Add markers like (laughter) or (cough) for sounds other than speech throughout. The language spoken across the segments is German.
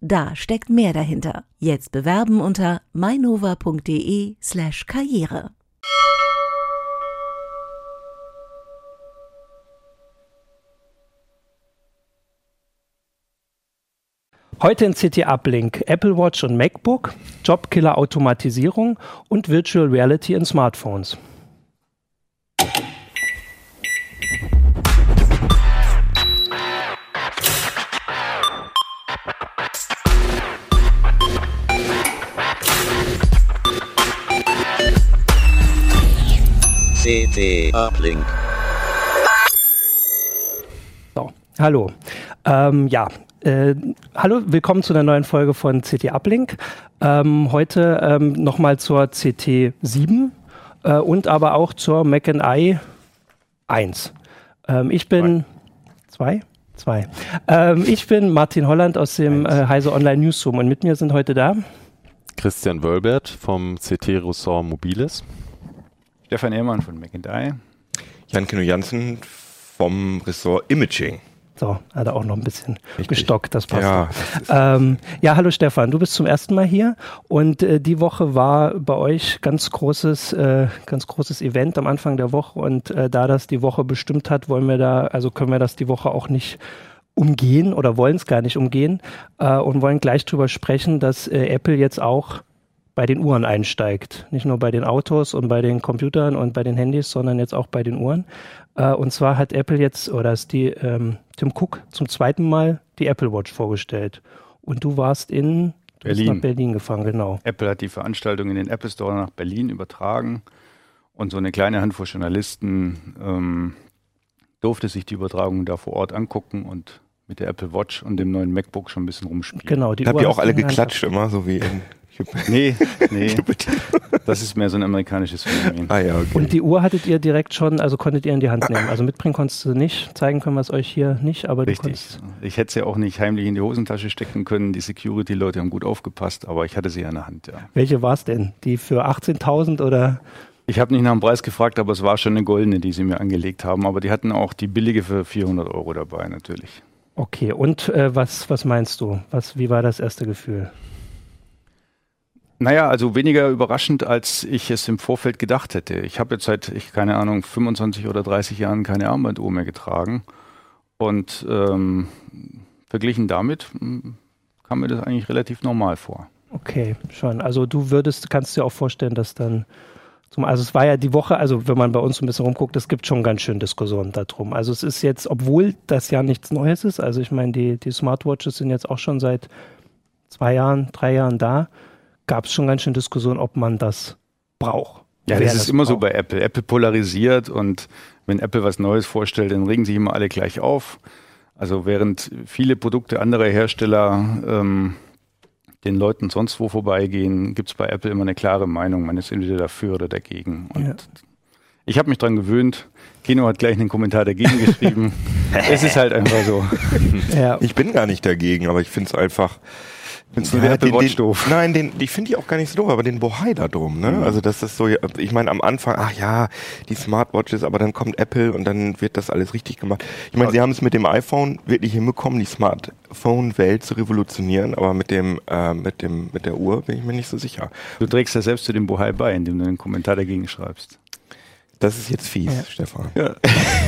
Da steckt mehr dahinter. Jetzt bewerben unter mainova.de slash karriere. Heute in CT Uplink Apple Watch und MacBook, Jobkiller Automatisierung und Virtual Reality in Smartphones. CT Uplink. So, hallo. Ähm, ja, äh, hallo, willkommen zu einer neuen Folge von CT Uplink. Ähm, heute ähm, nochmal zur CT 7 äh, und aber auch zur Mac I 1. Ähm, ich bin zwei? Zwei. Ähm, ich bin Martin Holland aus dem äh, Heise Online Newsroom und mit mir sind heute da Christian Wölbert vom CT Ressort Mobiles. Stefan Ehrmann von McIntyre. Jan Kino Jansen vom Ressort Imaging. So, hat er auch noch ein bisschen Richtig. gestockt, das passt. Ja, Ähm, ja, hallo Stefan, du bist zum ersten Mal hier und äh, die Woche war bei euch ganz großes, äh, ganz großes Event am Anfang der Woche und äh, da das die Woche bestimmt hat, wollen wir da, also können wir das die Woche auch nicht umgehen oder wollen es gar nicht umgehen äh, und wollen gleich drüber sprechen, dass äh, Apple jetzt auch bei den Uhren einsteigt. Nicht nur bei den Autos und bei den Computern und bei den Handys, sondern jetzt auch bei den Uhren. Äh, und zwar hat Apple jetzt, oder ist die ähm, Tim Cook zum zweiten Mal die Apple Watch vorgestellt. Und du warst in du bist Berlin. nach Berlin gefahren, genau. Apple hat die Veranstaltung in den Apple Store nach Berlin übertragen und so eine kleine Handvoll Journalisten ähm, durfte sich die Übertragung da vor Ort angucken und mit der Apple Watch und dem neuen MacBook schon ein bisschen rumspielen. Genau, die habt ihr auch alle geklatscht immer, so wie in Nee, nee, (laughs) das ist mehr so ein amerikanisches Phänomen. Ah ja, okay. Und die Uhr hattet ihr direkt schon, also konntet ihr in die Hand nehmen. Also mitbringen konntest du nicht, zeigen können wir es euch hier nicht, aber du Richtig. konntest. Ich hätte sie auch nicht heimlich in die Hosentasche stecken können. Die Security-Leute haben gut aufgepasst, aber ich hatte sie in der Hand, ja. Welche war es denn? Die für 18.000 oder? Ich habe nicht nach dem Preis gefragt, aber es war schon eine goldene, die sie mir angelegt haben. Aber die hatten auch die billige für 400 Euro dabei, natürlich. Okay, und äh, was, was meinst du? Was, wie war das erste Gefühl? Naja, also weniger überraschend, als ich es im Vorfeld gedacht hätte. Ich habe jetzt seit, ich keine Ahnung, 25 oder 30 Jahren keine Armbanduhr mehr getragen. Und ähm, verglichen damit mh, kam mir das eigentlich relativ normal vor. Okay, schon. Also du würdest, kannst dir auch vorstellen, dass dann zum, also es war ja die Woche, also wenn man bei uns ein bisschen rumguckt, es gibt schon ganz schön Diskussionen darum. Also es ist jetzt, obwohl das ja nichts Neues ist, also ich meine, die, die Smartwatches sind jetzt auch schon seit zwei Jahren, drei Jahren da, gab es schon ganz schön Diskussionen, ob man das braucht. Ja, das ist immer so braucht. bei Apple. Apple polarisiert und wenn Apple was Neues vorstellt, dann regen sich immer alle gleich auf. Also während viele Produkte anderer Hersteller ähm, den Leuten sonst wo vorbeigehen, gibt es bei Apple immer eine klare Meinung. Man ist entweder dafür oder dagegen. Und Ja. ich habe mich dran gewöhnt. Kino hat gleich einen Kommentar dagegen (laughs) geschrieben. es ist halt einfach so. Ja, Ich bin gar nicht dagegen, aber ich finde es einfach. Findest du die Apple den, den, doof? Nein, den, die finde ich auch gar nicht so doof, aber den Bohai da drum, ne? Also das ist so, ich meine am Anfang, ach ja, die Smartwatches, aber dann kommt Apple und dann wird das alles richtig gemacht. Ich meine, sie haben es mit dem iPhone wirklich hinbekommen, die Smartphone-Welt zu revolutionieren, aber mit dem, äh, mit dem, mit der Uhr bin ich mir nicht so sicher. Du trägst ja selbst zu dem Bohai bei, indem du einen Kommentar dagegen schreibst. Das ist jetzt fies, Ja. Stefan. Ja.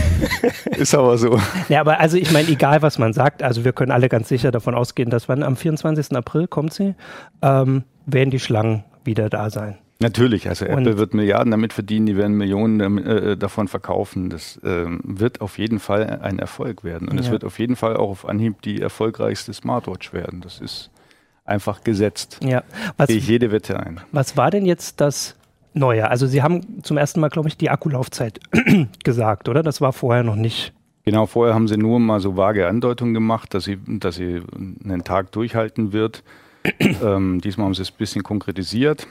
(laughs) ist aber so. Ja, aber also ich meine, egal was man sagt, also wir können alle ganz sicher davon ausgehen, dass wann am 24. April kommt sie, ähm, werden die Schlangen wieder da sein. Natürlich, also Und- Apple wird Milliarden damit verdienen, die werden Millionen damit, äh, davon verkaufen. Das ähm, wird auf jeden Fall ein Erfolg werden. Und es Ja. wird auf jeden Fall auch auf Anhieb die erfolgreichste Smartwatch werden. Das ist einfach gesetzt. Ja. Was, Gehe ich jede Wette ein. was war denn jetzt das Neue? Also Sie haben zum ersten Mal, glaube ich, die Akkulaufzeit (clears throat) gesagt, oder? Das war vorher noch nicht. Genau, vorher haben sie nur mal so vage Andeutungen gemacht, dass sie, dass sie einen Tag durchhalten wird. (clears throat) ähm, diesmal haben sie es ein bisschen konkretisiert.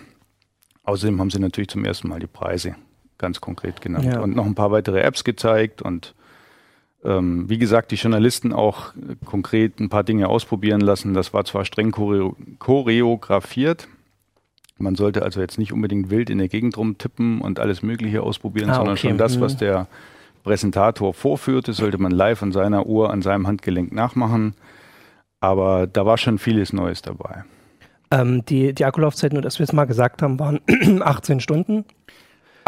Außerdem haben sie natürlich zum ersten Mal die Preise ganz konkret genannt Ja. und noch ein paar weitere Apps gezeigt und ähm, wie gesagt, die Journalisten auch konkret ein paar Dinge ausprobieren lassen. Das war zwar streng choreo choreografiert. Man sollte also jetzt nicht unbedingt wild in der Gegend rumtippen und alles Mögliche ausprobieren, Ah, sondern okay. schon das, was Mhm. der Präsentator vorführte, sollte man live an seiner Uhr, an seinem Handgelenk nachmachen. Aber da war schon vieles Neues dabei. Ähm, die, die Akkulaufzeit, nur dass wir es mal gesagt haben, waren (clears throat) 18 Stunden.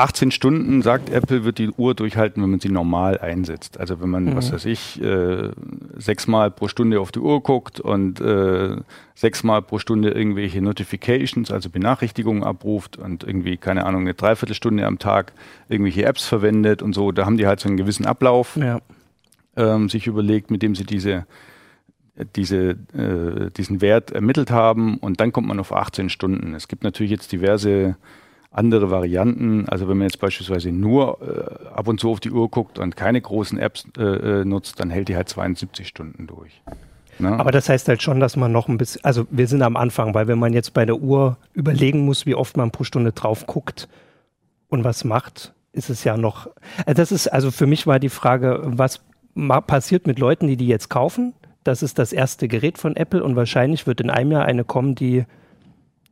18 Stunden, sagt Apple, wird die Uhr durchhalten, wenn man sie normal einsetzt. Also wenn man, Mhm. was weiß ich, äh, sechsmal pro Stunde auf die Uhr guckt und äh, sechsmal pro Stunde irgendwelche Notifications, also Benachrichtigungen abruft und irgendwie, keine Ahnung, eine Dreiviertelstunde am Tag irgendwelche Apps verwendet und so, da haben die halt so einen gewissen Ablauf Ja. ähm, sich überlegt, mit dem sie diese, diese, äh, diesen Wert ermittelt haben und dann kommt man auf 18 Stunden. Es gibt natürlich jetzt diverse andere Varianten. Also wenn man jetzt beispielsweise nur äh, ab und zu auf die Uhr guckt und keine großen Apps äh, äh, nutzt, dann hält die halt 72 Stunden durch. Ne? Aber das heißt halt schon, dass man noch ein bisschen, also wir sind am Anfang, weil wenn man jetzt bei der Uhr überlegen muss, wie oft man pro Stunde drauf guckt und was macht, ist es ja noch, also das ist, also für mich war die Frage, was passiert mit Leuten, die die jetzt kaufen? Das ist das erste Gerät von Apple und wahrscheinlich wird in einem Jahr eine kommen, die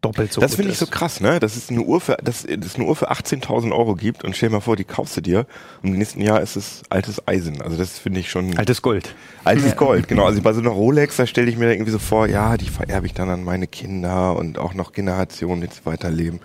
doppelt so das gut finde ich ist. so krass, ne? Dass es eine Uhr für, dass es eine Uhr für 18.000 Euro gibt und stell dir mal vor, die kaufst du dir und im nächsten Jahr ist es altes Eisen. Also das finde ich schon Altes Gold. altes Gold. Genau. (laughs) Also bei so einer Rolex, da stelle ich mir irgendwie so vor, ja, die vererbe ich dann an meine Kinder und auch noch Generationen, die weiterleben.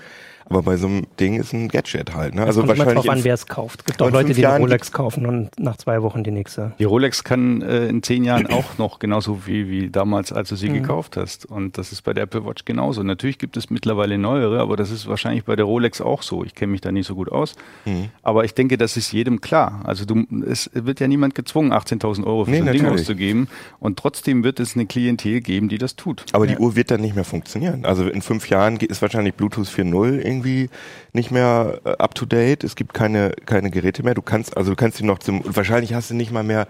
Aber bei so einem Ding ist ein Gadget halt, ne? Also Kommt wahrscheinlich drauf an, in- wer es kauft. Es gibt auch Leute, die eine Rolex kaufen und nach zwei Wochen die nächste. Die Rolex kann äh, in zehn Jahren auch noch genauso wie, wie damals, als du sie gekauft hast. Und das ist bei der Apple Watch genauso. Natürlich gibt es mittlerweile neuere, aber das ist wahrscheinlich bei der Rolex auch so. Ich kenne mich da nicht so gut aus. Mhm. Aber ich denke, das ist jedem klar. Also du, es wird ja niemand gezwungen, 18.000 Euro für Nee, so ein Ding natürlich. auszugeben. Und trotzdem wird es eine Klientel geben, die das tut. Aber die Uhr wird dann nicht mehr funktionieren. Also in fünf Jahren ist wahrscheinlich Bluetooth 4.0 irgendwie nicht mehr äh, up to date. Es gibt keine, keine Geräte mehr. Du kannst, also du kannst die noch zum, wahrscheinlich hast du nicht mal mehr,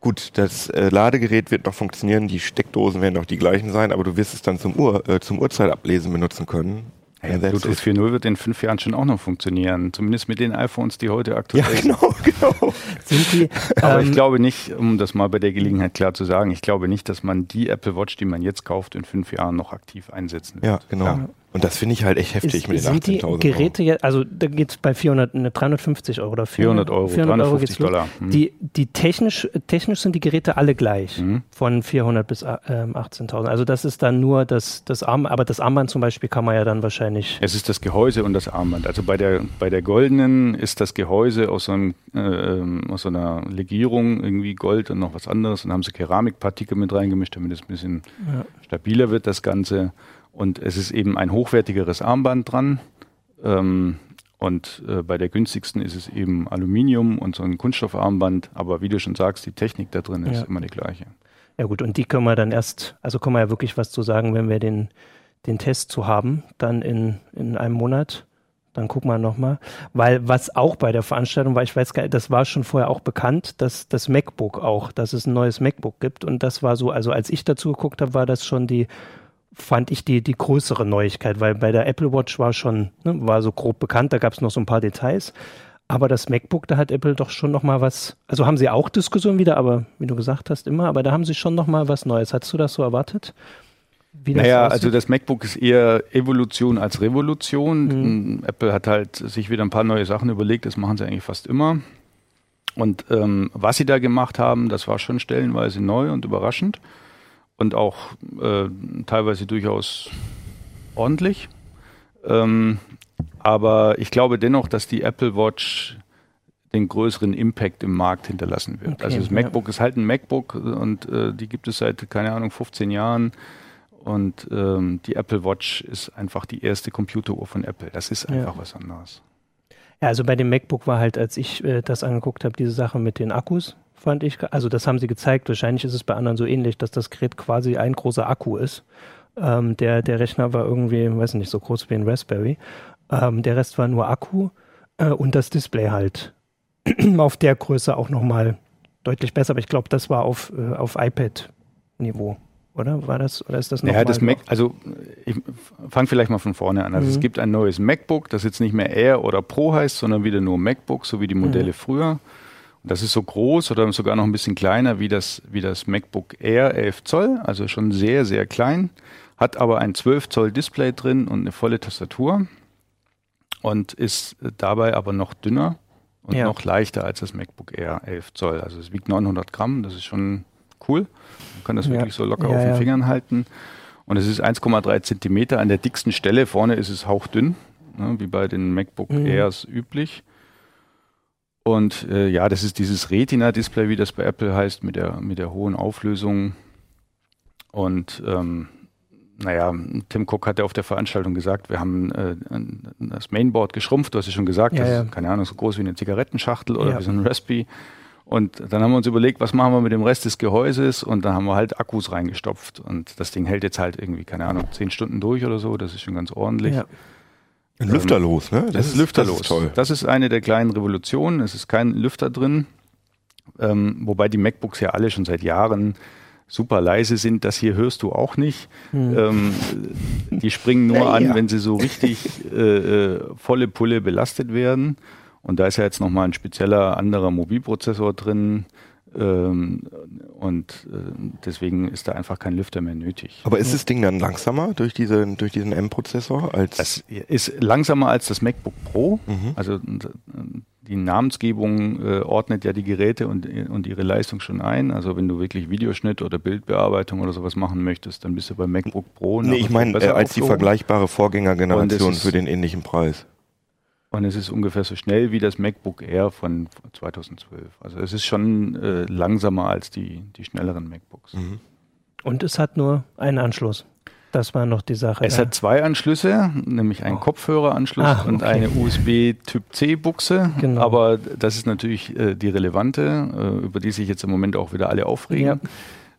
gut, das äh, Ladegerät wird noch funktionieren, die Steckdosen werden noch die gleichen sein, aber du wirst es dann zum Uhr, äh, zum Uhrzeitablesen benutzen können. Ja, Bluetooth it. 4.0 wird in fünf Jahren schon auch noch funktionieren. Zumindest mit den iPhones, die heute aktuell Ja, sind. genau, (laughs) genau. Sind die, Aber ähm, ich glaube nicht, um das mal bei der Gelegenheit klar zu sagen, ich glaube nicht, dass man die Apple Watch, die man jetzt kauft, in fünf Jahren noch aktiv einsetzen wird. Ja, genau. Ja. Und das finde ich halt echt heftig Ist, mit den sind die 18.000 Euro. Geräte jetzt, also da geht es bei 400, ne, 350 Euro oder 400 Euro, 400 Euro 350 geht's los. Dollar. Hm. Die, die technisch, technisch sind die Geräte alle gleich, Mhm. von 400 bis äh, ähm, 18.000. Also das ist dann nur das, das Armband, aber das Armband zum Beispiel kann man ja dann wahrscheinlich, Es ist das Gehäuse und das Armband. Also bei der, bei der goldenen ist das Gehäuse aus so, einem, äh, ähm, aus so einer Legierung, irgendwie Gold und noch was anderes. Und haben sie Keramikpartikel mit reingemischt, damit es ein bisschen Ja. stabiler wird, das Ganze. Und es ist eben ein hochwertigeres Armband dran. Ähm, und äh, bei der günstigsten ist es eben Aluminium und so ein Kunststoffarmband. Aber wie du schon sagst, die Technik da drin ist Ja. immer die gleiche. ja gut, und die können wir dann erst, also können wir ja wirklich was zu sagen, wenn wir den, den Test zu haben, dann in, in einem Monat. Dann gucken wir nochmal. Weil was auch bei der Veranstaltung war, ich weiß gar nicht, das war schon vorher auch bekannt, dass das MacBook auch, dass es ein neues MacBook gibt. Und das war so, also als ich dazu geguckt habe, war das schon die, fand ich die, die größere Neuigkeit, weil bei der Apple Watch war schon, ne, war so grob bekannt, da gab es noch so ein paar Details. Aber das MacBook, da hat Apple doch schon noch mal was, also haben sie auch Diskussionen wieder, aber wie du gesagt hast, immer, aber da haben sie schon noch mal was Neues. Hattest du das so erwartet? Naja, aussieht? also das MacBook ist eher Evolution als Revolution. Mhm. Apple hat halt sich wieder ein paar neue Sachen überlegt, das machen sie eigentlich fast immer. Und ähm, was sie da gemacht haben, das war schon stellenweise neu und überraschend und auch äh, teilweise durchaus ordentlich. Ähm, aber ich glaube dennoch, dass die Apple Watch den größeren Impact im Markt hinterlassen wird. Okay, also das ja. MacBook ist halt ein MacBook und äh, die gibt es seit, keine Ahnung, 15 Jahren. Und ähm, die Apple Watch ist einfach die erste Computeruhr von Apple. Das ist Ja. einfach was anderes. Ja, also bei dem MacBook war halt, als ich äh, das angeguckt habe, diese Sache mit den Akkus, fand ich, also das haben sie gezeigt. Wahrscheinlich ist es bei anderen so ähnlich, dass das Gerät quasi ein großer Akku ist. Ähm, der, der Rechner war irgendwie, weiß nicht, so groß wie ein Raspberry. Ähm, der Rest war nur Akku äh, und das Display halt (clears throat) auf der Größe auch nochmal deutlich besser. Aber ich glaube, das war auf, äh, auf iPad-Niveau oder? War das, oder ist das noch Ja, das Mac, also ich fange vielleicht mal von vorne an. Also Mhm. es gibt ein neues MacBook, das jetzt nicht mehr Air oder Pro heißt, sondern wieder nur MacBook, so wie die Modelle früher. Das ist so groß oder sogar noch ein bisschen kleiner wie das, wie das MacBook Air 11 Zoll, also schon sehr, sehr klein, hat aber ein 12 Zoll Display drin und eine volle Tastatur und ist dabei aber noch dünner und Ja. noch leichter als das MacBook Air 11 Zoll. Also es wiegt 900 Gramm, das ist schon cool. Man kann das Ja. wirklich so locker Ja, auf den. Fingern halten. Und es ist 1,3 Zentimeter an der dicksten Stelle. Vorne ist es hauchdünn, ne, wie bei den MacBook Mhm. Airs üblich. Und äh, ja, das ist dieses Retina-Display, wie das bei Apple heißt, mit der, mit der hohen Auflösung. Und ähm, naja, Tim Cook hat ja auf der Veranstaltung gesagt, wir haben äh, das Mainboard geschrumpft, du hast ja schon gesagt, Ja, das ja. ist, keine Ahnung, so groß wie eine Zigarettenschachtel oder Ja. wie so ein Raspi. Und dann haben wir uns überlegt, was machen wir mit dem Rest des Gehäuses und dann haben wir halt Akkus reingestopft und das Ding hält jetzt halt irgendwie, keine Ahnung, zehn Stunden durch oder so, das ist schon ganz ordentlich. Ein Lüfterlos, ne? Das, ist lüfterlos. Das ist toll. Das ist eine der kleinen Revolutionen. Es ist kein Lüfter drin. Ähm, wobei die MacBooks ja alle schon seit Jahren super leise sind. Das hier hörst du auch nicht. Ähm, die springen nur Ja, an, ja. wenn sie so richtig äh, äh, volle Pulle belastet werden. Und da ist ja jetzt nochmal ein spezieller anderer Mobilprozessor drin. Ähm, und äh, deswegen ist da einfach kein Lüfter mehr nötig. Aber ist das Ding dann langsamer durch, diese, durch diesen M-Prozessor als Das ist langsamer als das MacBook Pro. Mhm. Also äh, die Namensgebung äh, ordnet ja die Geräte und, und ihre Leistung schon ein. Also wenn du wirklich Videoschnitt oder Bildbearbeitung oder sowas machen möchtest, dann bist du bei MacBook Pro. Nee, ich meine, äh, besser als die vergleichbare Vorgängergeneration es für den ähnlichen Preis. Und es ist ungefähr so schnell wie das MacBook Air von 2012. Also es ist schon äh, langsamer als die, die schnelleren MacBooks. Mhm. Und es hat nur einen Anschluss. Das war noch die Sache. Es ja. hat zwei Anschlüsse, nämlich einen Oh. Kopfhöreranschluss Ah, und okay. eine USB-Typ-C-Buchse. Genau. Aber das ist natürlich äh, die relevante, äh, über die sich jetzt im Moment auch wieder alle aufregen,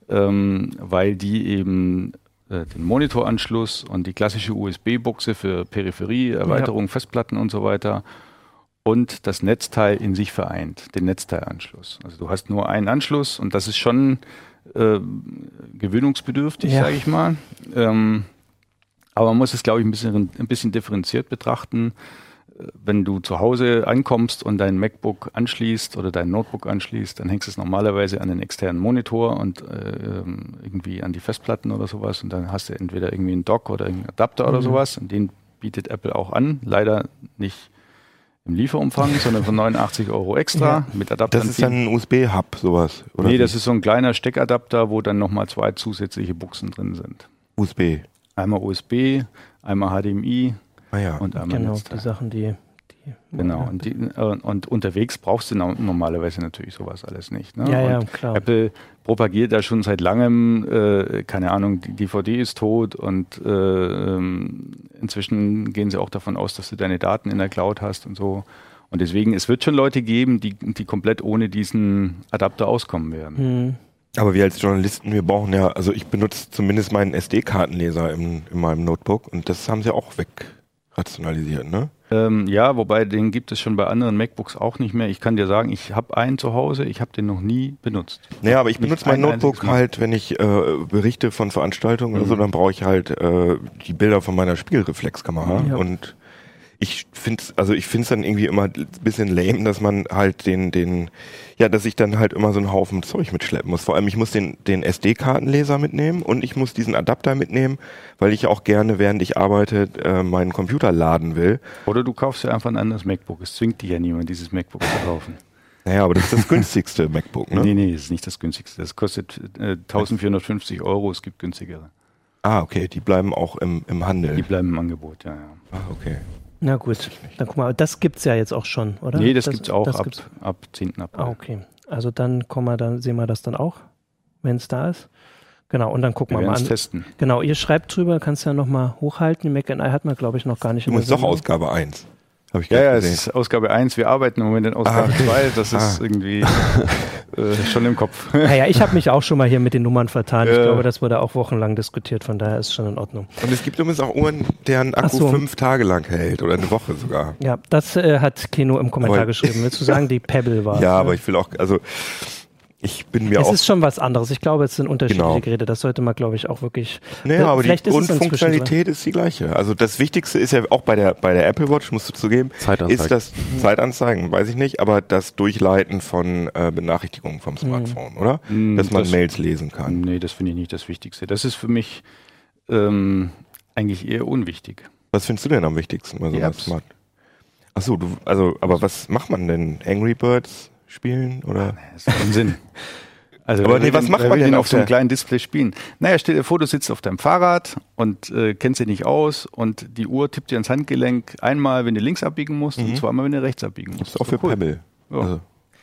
ähm, weil die eben äh, den Monitoranschluss und die klassische USB-Buchse für Peripherie, Erweiterung, Festplatten und so weiter und das Netzteil in sich vereint, den Netzteilanschluss. Also du hast nur einen Anschluss und das ist schon äh, gewöhnungsbedürftig, Ja. sage ich mal. Ähm, aber man muss es, glaube ich, ein bisschen, ein bisschen differenziert betrachten. Wenn du zu Hause ankommst und dein MacBook anschließt oder dein Notebook anschließt, dann hängst du es normalerweise an den externen Monitor und äh, ähm, irgendwie an die Festplatten oder sowas. Und dann hast du entweder irgendwie einen Dock oder einen Adapter oder Mhm. sowas. Und den bietet Apple auch an. Leider nicht im Lieferumfang, (laughs) sondern für 89 Euro extra Ja. mit Adapter. Das ist dann ein USB-Hub, sowas. Oder nee, wie? das ist so ein kleiner Steckadapter, wo dann nochmal zwei zusätzliche Buchsen drin sind. USB. Einmal USB, einmal HDMI Ah ja. und einmal Genau, Netzteil. die Sachen, die. die Genau, ja. und, die, äh, und unterwegs brauchst du no- normalerweise natürlich sowas alles nicht. Ne? Ja, ja, klar. Apple propagiert da schon seit langem, äh, keine Ahnung, die DVD ist tot und äh, ähm, inzwischen gehen sie auch davon aus, dass du deine Daten in der Cloud hast und so. Und deswegen, es wird schon Leute geben, die, die komplett ohne diesen Adapter auskommen werden. Hm. Aber wir als Journalisten, wir brauchen ja, also ich benutze zumindest meinen SD-Kartenleser in, in meinem Notebook und das haben sie auch wegrationalisiert, ne? Ähm, ja, wobei den gibt es schon bei anderen MacBooks auch nicht mehr. Ich kann dir sagen, ich habe einen zu Hause, ich habe den noch nie benutzt. Naja, aber ich Nicht benutze mein ein Notebook halt, wenn ich äh, berichte von Veranstaltungen oder so, Mhm. dann brauche ich halt äh, die Bilder von meiner Spiegelreflexkamera Ja. und ich finde also ich finde es dann irgendwie immer ein bisschen lame, dass man halt den, den, ja, dass ich dann halt immer so einen Haufen Zeug mitschleppen muss. Vor allem, ich muss den, den SD-Kartenleser mitnehmen und ich muss diesen Adapter mitnehmen, weil ich auch gerne, während ich arbeite, äh, meinen Computer laden will. Oder du kaufst dir einfach ein anderes MacBook. Es zwingt dich ja niemand, dieses MacBook zu kaufen. Naja, aber das ist das (laughs) günstigste MacBook, ne? Nee, nee, das ist nicht das günstigste. Das kostet äh, 1450 Euro, es gibt günstigere. Ah, okay, die bleiben auch im, im Handel. Die bleiben im Angebot, ja, ja. ah, okay. Na gut, dann guck mal, das gibt's ja jetzt auch schon, oder? Nee, das, gibt's auch das ab, gibt's- ab 10. April. Ah, okay. Also dann kommen wir, dann sehen wir das dann auch, wenn es da ist. Genau, und dann gucken Wir wir mal es an. testen. Genau, ihr schreibt drüber, kannst ja nochmal hochhalten. Die Mac and I hat man, glaube ich, noch gar nicht der Übrigens doch Sendung. Ausgabe 1. Habe ich Ja, ja, es gesehen. ist Ausgabe 1. Wir arbeiten im Moment in Ausgabe Ah, 2. Das ist Ah. irgendwie (laughs) äh, schon im Kopf. Naja, ich habe mich auch schon mal hier mit den Nummern vertan. Ich Ja. glaube, das wurde auch wochenlang diskutiert, von daher ist schon in Ordnung. Und es gibt übrigens auch Uhren, deren Akku so. fünf Tage lang hält oder eine Woche sogar. Ja, das äh, hat Keno im Kommentar Aber- geschrieben. Willst du sagen, die (laughs) Pebble war? ja, aber ich will auch, also ich bin mir es auch. ist schon was anderes. Ich glaube, es sind unterschiedliche Genau. Geräte. Das sollte man, glaube ich, auch wirklich. Naja, aber die es Grundfunktionalität ist die gleiche. Also das Wichtigste ist ja auch bei der bei der Apple Watch, musst du zugeben, ist das Zeitanzeigen, weiß ich nicht, aber das Durchleiten von äh, Benachrichtigungen vom Smartphone, oder? Mm, Dass man das- Mails lesen kann. Nee, das finde ich nicht das Wichtigste. Das ist für mich ähm, eigentlich eher unwichtig. Was findest du denn am wichtigsten bei so Die einer Apps. Smart? Achso, du, also, aber was macht man denn? Angry Birds spielen oder? Das ist Unsinn. (laughs) Also Aber nee, was macht man denn auf so einem kleinen Display spielen? Naja, stell dir vor, du sitzt auf deinem Fahrrad und äh, kennst dich nicht aus und die Uhr tippt dir ans Handgelenk einmal, wenn du links abbiegen musst und zweimal, wenn du rechts abbiegen musst. Das ist auch für cool. Pebble. Ja. Also,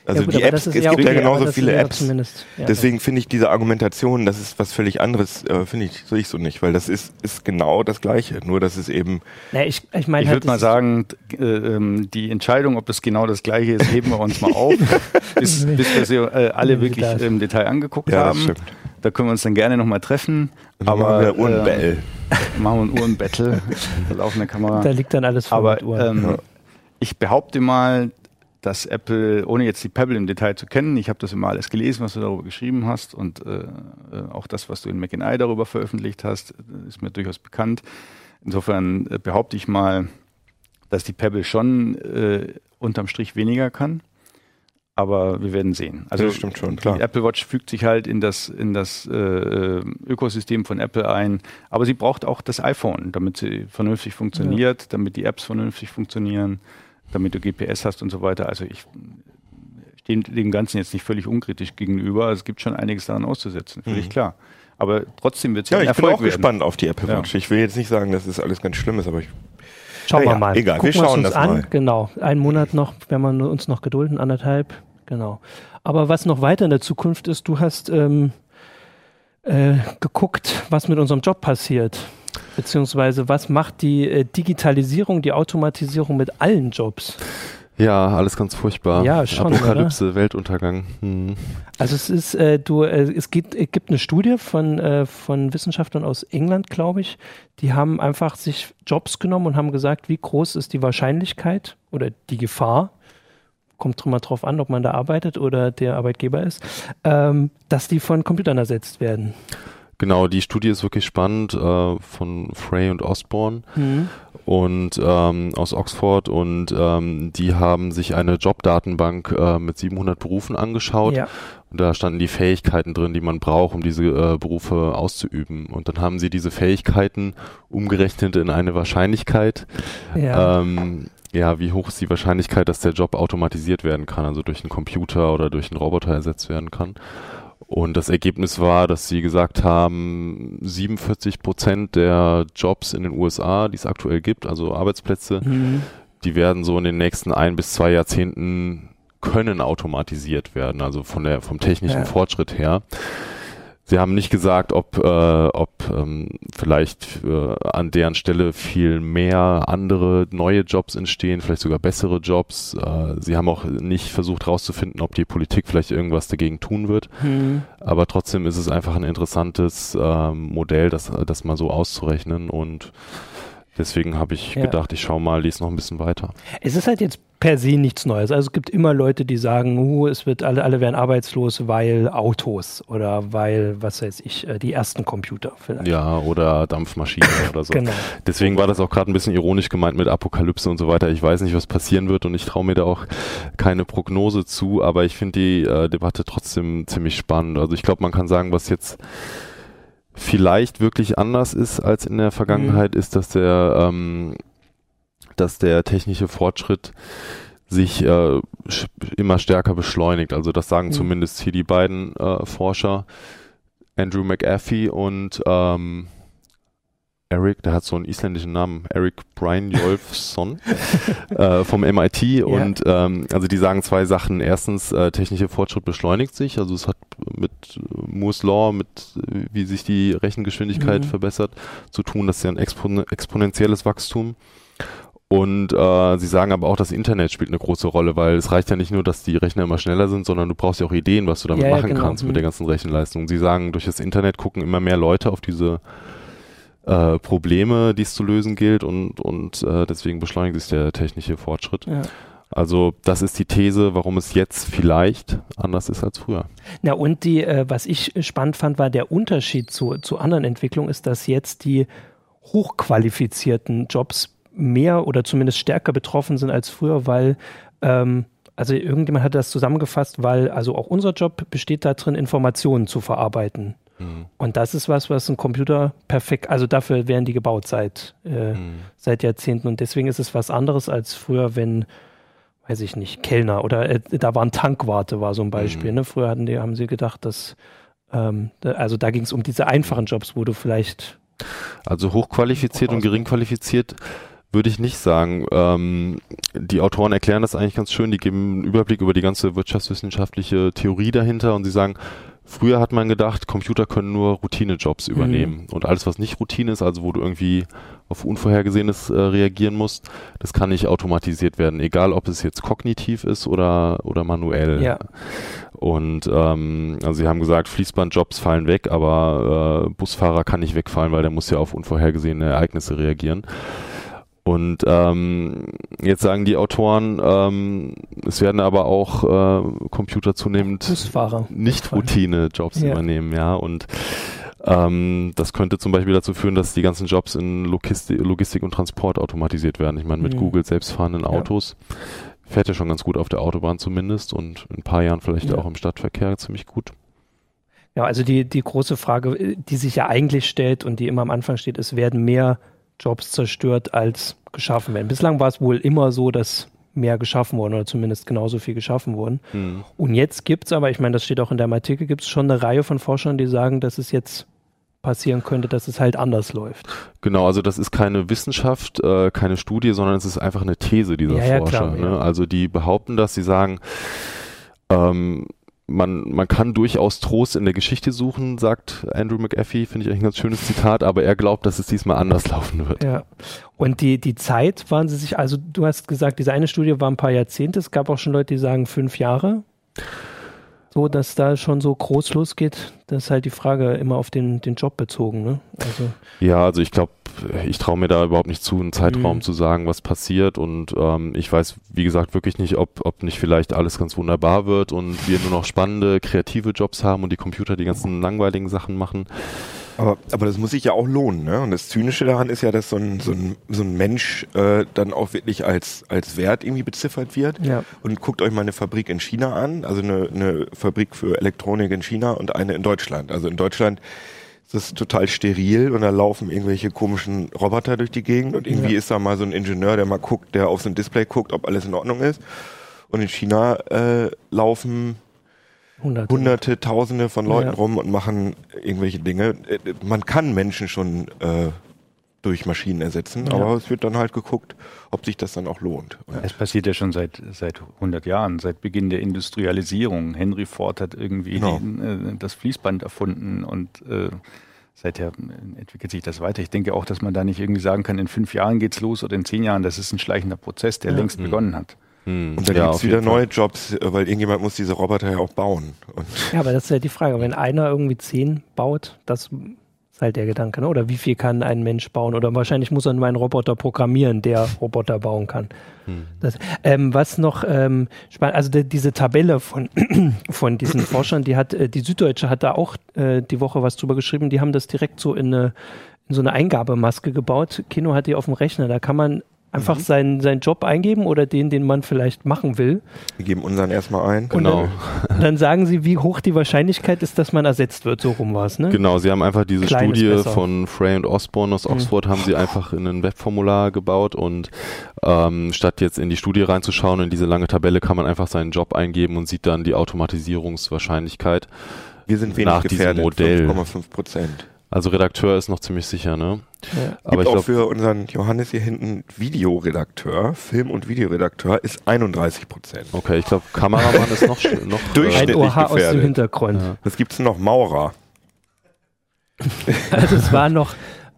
also Ja, gut, die Apps, das es ist gibt okay, ja genauso viele ist ja Apps. Ja, Deswegen finde ich diese Argumentation, das ist was völlig anderes, äh, finde ich, sehe ich so nicht, weil das ist, ist genau das Gleiche, nur dass es eben, Na, ich ich meine Ich halt, würde mal sagen, äh, ähm, die Entscheidung, ob das genau das gleiche ist, heben wir uns mal auf, (laughs) bis, bis wir sie äh, alle wirklich im Detail angeguckt Ja, haben. stimmt. Da können wir uns dann gerne nochmal treffen. aber Aber wir Uhrenbattle. äh, machen wir ein Uhrenbattle, (laughs) der laufende Kamera. da liegt dann alles voll Aber mit Uhren. ähm, ich behaupte mal, dass Apple, ohne jetzt die Pebble im Detail zu kennen, ich habe das immer alles gelesen, was du darüber geschrieben hast und äh, äh, auch das, was du in McNI darüber veröffentlicht hast, äh, ist mir durchaus bekannt. Insofern äh, behaupte ich mal, dass die Pebble schon äh, unterm Strich weniger kann. Aber wir werden sehen. Also Das stimmt schon, klar. Die Apple Watch fügt sich halt in das, in das äh, Ökosystem von Apple ein. Aber sie braucht auch das iPhone, damit sie vernünftig funktioniert, damit die Apps vernünftig funktionieren, damit du GPS hast und so weiter. Also ich stehe dem Ganzen jetzt nicht völlig unkritisch gegenüber. Es gibt schon einiges daran auszusetzen, völlig klar. Aber trotzdem wird es Ja, ein ich bin Erfolg auch werden. gespannt auf die Apple Ja. Watch. Ich will jetzt nicht sagen, dass es alles ganz schlimm ist, aber ich, Schauen naja, wir mal. egal, Gucken wir schauen uns das an. mal. Genau. Einen Monat noch, wenn man uns noch gedulden, anderthalb. Genau. Aber was noch weiter in der Zukunft ist, du hast ähm, äh, geguckt, was mit unserem Job passiert. Beziehungsweise was macht die äh, Digitalisierung, die Automatisierung mit allen Jobs? Ja, alles ganz furchtbar. Ja, schon, Apokalypse, Weltuntergang. Hm. Also es ist, äh, du, äh, es gibt, es gibt eine Studie von, äh, von Wissenschaftlern aus England, glaube ich. Die haben einfach sich Jobs genommen und haben gesagt, wie groß ist die Wahrscheinlichkeit oder die Gefahr, kommt immer drauf an, ob man da arbeitet oder der Arbeitgeber ist, ähm, dass die von Computern ersetzt werden. Genau, die Studie ist wirklich spannend äh, von Frey und Osborne Mhm. und ähm, aus Oxford und ähm, die haben sich eine Jobdatenbank äh, mit 700 Berufen angeschaut Ja. und da standen die Fähigkeiten drin, die man braucht, um diese äh, Berufe auszuüben und dann haben sie diese Fähigkeiten umgerechnet in eine Wahrscheinlichkeit. Ja. Ähm, ja, wie hoch ist die Wahrscheinlichkeit, dass der Job automatisiert werden kann, also durch einen Computer oder durch einen Roboter ersetzt werden kann? Und das Ergebnis war, dass sie gesagt haben, 47 Prozent der Jobs in den USA, die es aktuell gibt, also Arbeitsplätze, Mhm. die werden so in den nächsten ein bis zwei Jahrzehnten können automatisiert werden, also von der vom technischen Ja. Fortschritt her. Sie haben nicht gesagt, ob, äh, ob ähm, vielleicht äh, an deren Stelle viel mehr andere neue Jobs entstehen, vielleicht sogar bessere Jobs. Äh, sie haben auch nicht versucht herauszufinden, ob die Politik vielleicht irgendwas dagegen tun wird. Mhm. Aber trotzdem ist es einfach ein interessantes ähm, Modell, das, das mal so auszurechnen. Und deswegen habe ich Ja. gedacht, ich schaue mal, lese noch ein bisschen weiter. Es ist halt jetzt per se nichts Neues. Also es gibt immer Leute, die sagen, uh, es wird alle, alle werden arbeitslos, weil Autos oder weil, was weiß ich, äh, die ersten Computer vielleicht. Ja, oder Dampfmaschinen (laughs) oder so. Genau. Deswegen war das auch gerade ein bisschen ironisch gemeint mit Apokalypse und so weiter. Ich weiß nicht, was passieren wird und ich traue mir da auch keine Prognose zu, aber ich finde die äh, Debatte trotzdem ziemlich spannend. Also ich glaube, man kann sagen, was jetzt vielleicht wirklich anders ist als in der Vergangenheit, ist, dass der, ähm, dass der technische Fortschritt sich äh, immer stärker beschleunigt. Also das sagen Mhm. zumindest hier die beiden äh, Forscher, Andrew McAfee und ähm, Eric, der hat so einen isländischen Namen, Eric Brian Jolfsson (laughs) äh, vom MIT und ähm, also die sagen zwei Sachen. Erstens, äh, technischer Fortschritt beschleunigt sich, also es hat mit äh, Moore's Law, mit wie sich die Rechengeschwindigkeit Mhm. verbessert, zu tun. Das ist ja ein expon exponentielles Wachstum. Und äh, sie sagen aber auch, das Internet spielt eine große Rolle, weil es reicht ja nicht nur, dass die Rechner immer schneller sind, sondern du brauchst ja auch Ideen, was du damit Ja, machen genau. kannst mit Mhm. der ganzen Rechenleistung. Sie sagen, durch das Internet gucken immer mehr Leute auf diese äh, Probleme, die es zu lösen gilt und, und äh, deswegen beschleunigt sich der technische Fortschritt. Ja. Also das ist die These, warum es jetzt vielleicht anders ist als früher. Na und die, äh, was ich spannend fand, war der Unterschied zu, zu anderen Entwicklungen, ist, dass jetzt die hochqualifizierten Jobs mehr oder zumindest stärker betroffen sind als früher, weil ähm, also irgendjemand hat das zusammengefasst, weil also auch unser Job besteht darin, Informationen zu verarbeiten. Mhm. Und das ist was, was ein Computer perfekt, also dafür werden die gebaut seit, äh, mhm. seit Jahrzehnten. Und deswegen ist es was anderes als früher, wenn weiß ich nicht, Kellner oder äh, da waren Tankwarte, war so ein Beispiel. Mhm. Ne? Früher hatten die, haben sie gedacht, dass, ähm, also da ging es um diese einfachen Jobs, wo du vielleicht. Also hochqualifiziert und geringqualifiziert würde ich nicht sagen. Ähm, die Autoren erklären das eigentlich ganz schön, die geben einen Überblick über die ganze wirtschaftswissenschaftliche Theorie dahinter und sie sagen, Früher hat man gedacht, Computer können nur Routinejobs mhm. übernehmen. Mhm. Und alles, was nicht Routine ist, also wo du irgendwie auf Unvorhergesehenes äh, reagieren musst, das kann nicht automatisiert werden, egal ob es jetzt kognitiv ist oder, oder manuell. Ja. Und ähm, also sie haben gesagt, Fließbandjobs fallen weg, aber äh, Busfahrer kann nicht wegfallen, weil der muss ja auf unvorhergesehene Ereignisse reagieren. Und ähm, jetzt sagen die Autoren, ähm, es werden aber auch äh, Computer zunehmend nicht Routine-Jobs ja. übernehmen, ja. Und ähm, das könnte zum Beispiel dazu führen, dass die ganzen Jobs in Logistik, Logistik und Transport automatisiert werden. Ich meine, mit mhm. Google selbstfahrenden Autos ja. fährt ja schon ganz gut auf der Autobahn zumindest und in ein paar Jahren vielleicht ja. auch im Stadtverkehr ziemlich gut. Ja, also die, die große Frage, die sich ja eigentlich stellt und die immer am Anfang steht, ist, werden mehr Jobs zerstört, als geschaffen werden. Bislang war es wohl immer so, dass mehr geschaffen wurden oder zumindest genauso viel geschaffen wurden. Mhm. Und jetzt gibt es aber, ich meine, das steht auch in deinem Artikel, gibt es schon eine Reihe von Forschern, die sagen, dass es jetzt passieren könnte, dass es halt anders läuft. Genau, also das ist keine Wissenschaft, äh, keine Studie, sondern es ist einfach eine These dieser ja, Forscher. Ja, klar, ne? ja. Also die behaupten das, sie sagen, ähm, man, man kann durchaus Trost in der Geschichte suchen, sagt Andrew McAfee, finde ich eigentlich ein ganz schönes Zitat, aber er glaubt, dass es diesmal anders (laughs) laufen wird. Ja. Und die, die Zeit waren sie sich, also du hast gesagt, diese eine Studie war ein paar Jahrzehnte, es gab auch schon Leute, die sagen fünf Jahre so, dass da schon so groß losgeht, das ist halt die Frage immer auf den, den Job bezogen. Ne? Also ja, also ich glaube, ich traue mir da überhaupt nicht zu, einen Zeitraum mhm. zu sagen, was passiert. Und ähm, ich weiß, wie gesagt, wirklich nicht, ob, ob nicht vielleicht alles ganz wunderbar wird und wir nur noch spannende, kreative Jobs haben und die Computer die ganzen langweiligen Sachen machen. Aber, aber das muss sich ja auch lohnen, ne? Und das Zynische daran ist ja, dass so ein, so ein, so ein Mensch äh, dann auch wirklich als, als Wert irgendwie beziffert wird. Ja. Und guckt euch mal eine Fabrik in China an, also eine, eine Fabrik für Elektronik in China und eine in Deutschland. Also in Deutschland ist das total steril und da laufen irgendwelche komischen Roboter durch die Gegend und irgendwie ja. ist da mal so ein Ingenieur, der mal guckt, der auf so ein Display guckt, ob alles in Ordnung ist. Und in China äh, laufen Hunderte. Hunderte, Tausende von Leuten ja. rum und machen irgendwelche Dinge. Äh, man kann Menschen schon äh, durch Maschinen ersetzen, ja. aber es wird dann halt geguckt, ob sich das dann auch lohnt. Und es passiert ja schon seit, seit 100 Jahren, seit Beginn der Industrialisierung. Henry Ford hat irgendwie genau. die, äh, das Fließband erfunden und äh, seither entwickelt sich das weiter. Ich denke auch, dass man da nicht irgendwie sagen kann, in fünf Jahren geht's los oder in zehn Jahren. Das ist ein schleichender Prozess, der ja. längst mhm. begonnen hat. Hm. Und dann ja, gibt es wieder neue Jobs, äh, weil irgendjemand muss diese Roboter ja auch bauen. Und ja, aber das ist ja die Frage. Wenn einer irgendwie zehn baut, das ist halt der Gedanke, ne? Oder wie viel kann ein Mensch bauen? Oder wahrscheinlich muss er nur einen Roboter programmieren, der Roboter bauen kann. Hm. Das, ähm, was noch ähm, spannend, also die, diese Tabelle von, (clears throat) von diesen (clears throat) Forschern, die hat, äh, die Süddeutsche hat da auch äh, die Woche was drüber geschrieben, die haben das direkt so in eine in so eine Eingabemaske gebaut. Kino hat die auf dem Rechner. Da kann man Einfach mhm. seinen, seinen Job eingeben oder den, den man vielleicht machen will. Wir geben unseren erstmal ein. Genau. Dann, dann, sagen sie, wie hoch die Wahrscheinlichkeit ist, dass man ersetzt wird. So rum war es, ne? Genau, sie haben einfach diese Klein Studie von Frey und Osborne aus mhm. Oxford, mhm. haben sie einfach in ein Webformular gebaut und ähm, statt jetzt in die Studie reinzuschauen, in diese lange Tabelle, kann man einfach seinen Job eingeben und sieht dann die Automatisierungswahrscheinlichkeit. Wir sind wenig nach diesem Modell. 5,5 Prozent. Also Redakteur ist noch ziemlich sicher, ne? Ja. Aber Gibt ich auch für unseren Johannes hier hinten Videoredakteur, Film- und Videoredakteur ist 31 Prozent. Okay, ich glaube Kameramann ist noch, noch (laughs) durchschnittlich Ein Oha gefährdet. aus dem Hintergrund. Ja. Was gibt's noch? Maurer. (laughs) also es war noch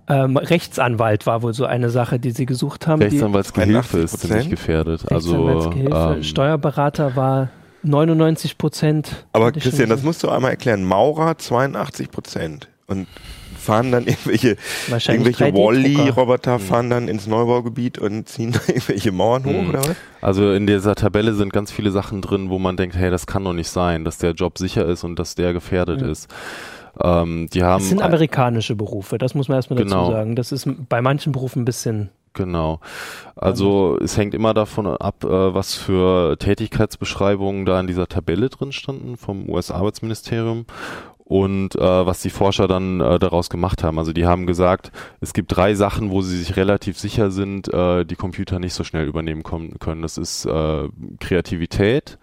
ähm, Rechtsanwalt war wohl so eine Sache, die sie gesucht haben. Rechtsanwaltsgehilfe ist ziemlich gefährdet. Also ähm, Steuerberater war 99 Prozent. Aber Christian, das musst du einmal erklären. Maurer 82 Prozent und fahren dann irgendwelche, irgendwelche 3D-Drucker. Wally-Roboter fahren dann ins Neubaugebiet und ziehen (laughs) da irgendwelche Mauern hoch, Mhm. oder was? Also in dieser Tabelle sind ganz viele Sachen drin, wo man denkt, hey, das kann doch nicht sein, dass der Job sicher ist und dass der gefährdet Ja. ist. Ähm, die haben Das sind amerikanische Berufe, das muss man erstmal Genau. dazu sagen. Das ist bei manchen Berufen ein bisschen. Genau. Also es hängt immer davon ab, äh, was für Tätigkeitsbeschreibungen da in dieser Tabelle drin standen vom US-Arbeitsministerium und äh, was die Forscher dann äh, daraus gemacht haben. Also die haben gesagt, es gibt drei Sachen, wo sie sich relativ sicher sind, äh, die Computer nicht so schnell übernehmen können. Das ist äh, Kreativität,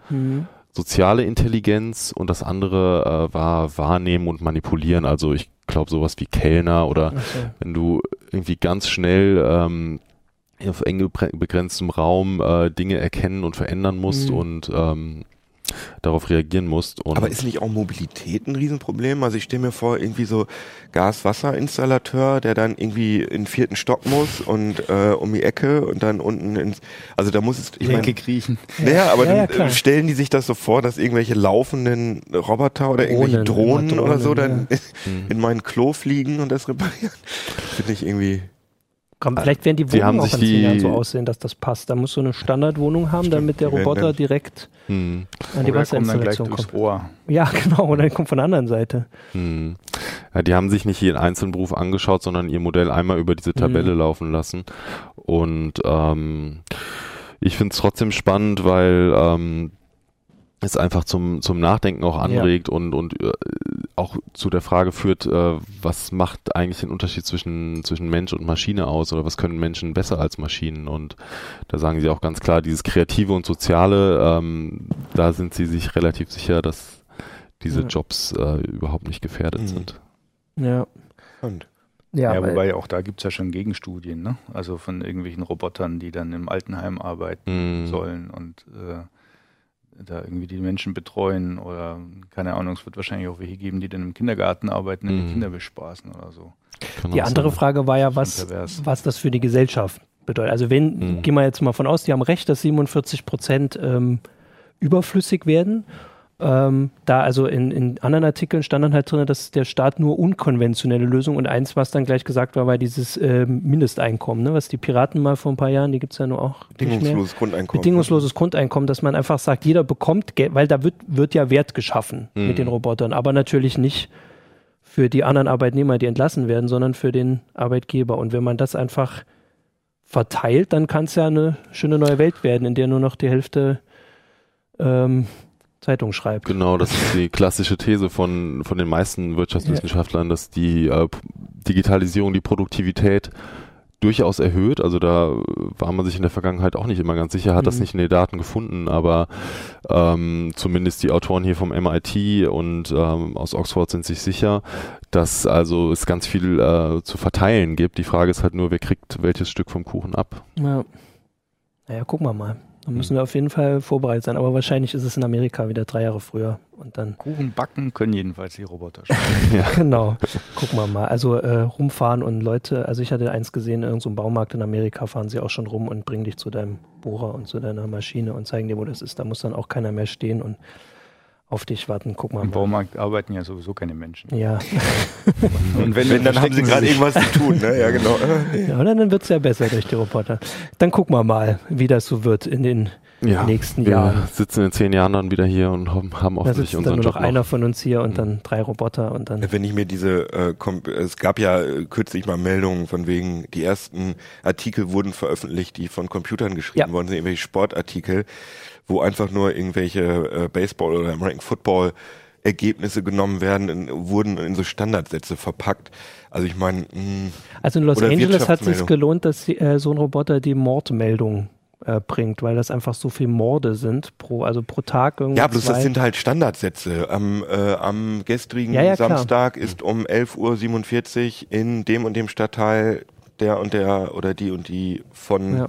soziale Intelligenz und das andere äh, war Wahrnehmen und Manipulieren. Also ich glaube sowas wie Kellner oder so. wenn du irgendwie ganz schnell ähm, auf eng begrenztem Raum äh, Dinge erkennen und verändern musst Mhm. und ähm, darauf reagieren musst. Und Aber ist nicht auch Mobilität ein Riesenproblem? Also ich stelle mir vor, irgendwie so Gas-Wasser-Installateur, der dann irgendwie in den vierten Stock muss und äh, um die Ecke und dann unten ins, also da muss es, ich meine, kriechen. naja, aber Ja, ja, dann stellen die sich das so vor, dass irgendwelche laufenden Roboter oder irgendwelche Drohnen, Drohnen, oder so dann Mhm. (laughs) in meinen Klo fliegen und das reparieren? Finde ich irgendwie. Komm, vielleicht werden die Sie haben Wohnungen auch sich in zehn Jahren die- so aussehen, dass das passt. Da musst du eine Standardwohnung haben, Stimmt, damit der werden Roboter direkt Hm. an die Oder Wasserinstallation kommt. Ohr. Ja, (laughs) genau, und dann kommt von der anderen Seite. Hm. Ja, die haben sich nicht jeden einzelnen Beruf angeschaut, sondern ihr Modell einmal über diese Tabelle Mhm. laufen lassen. Und ähm, ich finde es trotzdem spannend, weil ähm, es einfach zum, zum Nachdenken auch anregt und, und äh, auch zu der Frage führt, äh, was macht eigentlich den Unterschied zwischen, zwischen Mensch und Maschine aus oder was können Menschen besser als Maschinen? Und da sagen sie auch ganz klar, dieses Kreative und Soziale, ähm, da sind sie sich relativ sicher, dass diese Ja. Jobs äh, überhaupt nicht gefährdet Mhm. sind. Ja. Und Ja, Ja, wobei auch da gibt es ja schon Gegenstudien, ne? Also von irgendwelchen Robotern, die dann im Altenheim arbeiten Mhm. sollen und äh, da irgendwie die Menschen betreuen oder keine Ahnung, es wird wahrscheinlich auch welche geben, die dann im Kindergarten arbeiten und die Mhm. Kinder bespaßen oder so. Kann die andere sein. Frage war ja, was, was das für die Gesellschaft bedeutet. Also wenn, Mhm. gehen wir jetzt mal von aus, die haben recht, dass 47 Prozent ähm, überflüssig werden. Ähm, da also in, in anderen Artikeln stand dann halt drin, dass der Staat nur unkonventionelle Lösungen und eins, was dann gleich gesagt war, war dieses ähm, Mindesteinkommen, ne? was die Piraten mal vor ein paar Jahren, die gibt es ja nur auch bedingungsloses Grundeinkommen. Bedingungsloses Grundeinkommen, dass man einfach sagt, jeder bekommt Geld, weil da wird, wird ja Wert geschaffen Mhm. mit den Robotern, aber natürlich nicht für die anderen Arbeitnehmer, die entlassen werden, sondern für den Arbeitgeber. Und wenn man das einfach verteilt, dann kann es ja eine schöne neue Welt werden, in der nur noch die Hälfte ähm, Zeitung schreibt. Genau, das ist die klassische These von, von den meisten Wirtschaftswissenschaftlern, dass die äh, Digitalisierung die Produktivität durchaus erhöht. Also da war man sich in der Vergangenheit auch nicht immer ganz sicher, hat das Mhm. nicht in den Daten gefunden, aber ähm, zumindest die Autoren hier vom MIT und ähm, aus Oxford sind sich sicher, dass also es ganz viel äh, zu verteilen gibt. Die Frage ist halt nur, wer kriegt welches Stück vom Kuchen ab. Ja. Naja, gucken wir mal. Da müssen wir auf jeden Fall vorbereitet sein. Aber wahrscheinlich ist es in Amerika wieder drei Jahre früher. Und dann Kuchen backen können jedenfalls die Roboter schon. (laughs) Genau, (laughs) gucken wir mal. Also äh, rumfahren und Leute, also ich hatte eins gesehen, in irgendeinem Baumarkt in Amerika fahren sie auch schon rum und bringen dich zu deinem Bohrer und zu deiner Maschine und zeigen dir, wo das ist. Da muss dann auch keiner mehr stehen und auf dich warten. Guck mal. Im. Baumarkt arbeiten ja sowieso keine Menschen. Ja. (laughs) Und Wenn, dann haben sie gerade irgendwas zu tun, ne? Ja, genau. ja, und dann wird es ja besser durch die Roboter. Dann gucken wir mal, wie das so wird in den nächsten wir Jahren. sitzen in zehn Jahren dann wieder hier und haben haben Da hoffentlich sitzt dann unseren nur Job noch einer noch. von uns hier und Mhm. dann drei Roboter und dann. Wenn ich mir diese, äh, kom- es gab ja äh, kürzlich mal Meldungen von wegen, die ersten Artikel wurden veröffentlicht, die von Computern geschrieben Ja. worden sind, irgendwelche Sportartikel, wo einfach nur irgendwelche äh, Baseball oder American Football Ergebnisse genommen werden, in, wurden in so Standardsätze verpackt. Also ich meine, mh, Also in Los Angeles hat es sich gelohnt, dass sie, äh, so ein Roboter die Mordmeldung äh, bringt, weil das einfach so viel Morde sind pro, also pro Tag irgendwie. ja, bloß zwei. das sind halt Standardsätze. Am, äh, am gestrigen Ja, ja, klar. Samstag ist um 11.47 Uhr in dem und dem Stadtteil der und der oder die und die von Ja.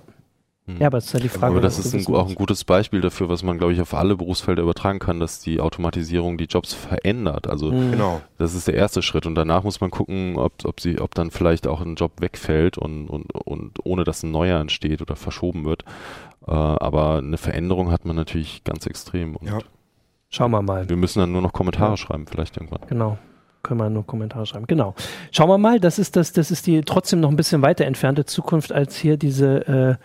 Ja, aber es ist ja die Frage. Aber das ist ein, auch ein gutes Beispiel dafür, was man, glaube ich, auf alle Berufsfelder übertragen kann, dass die Automatisierung die Jobs verändert. Also Mhm. Genau. das ist der erste Schritt und danach muss man gucken, ob, ob, sie, ob dann vielleicht auch ein Job wegfällt und, und, und ohne dass ein neuer entsteht oder verschoben wird. Äh, aber eine Veränderung hat man natürlich ganz extrem und Ja. Schauen wir mal. wir müssen dann nur noch Kommentare schreiben, vielleicht irgendwann. Genau. können wir nur Kommentare schreiben. Genau. Schauen wir mal, das ist das, das ist die trotzdem noch ein bisschen weiter entfernte Zukunft als hier diese äh,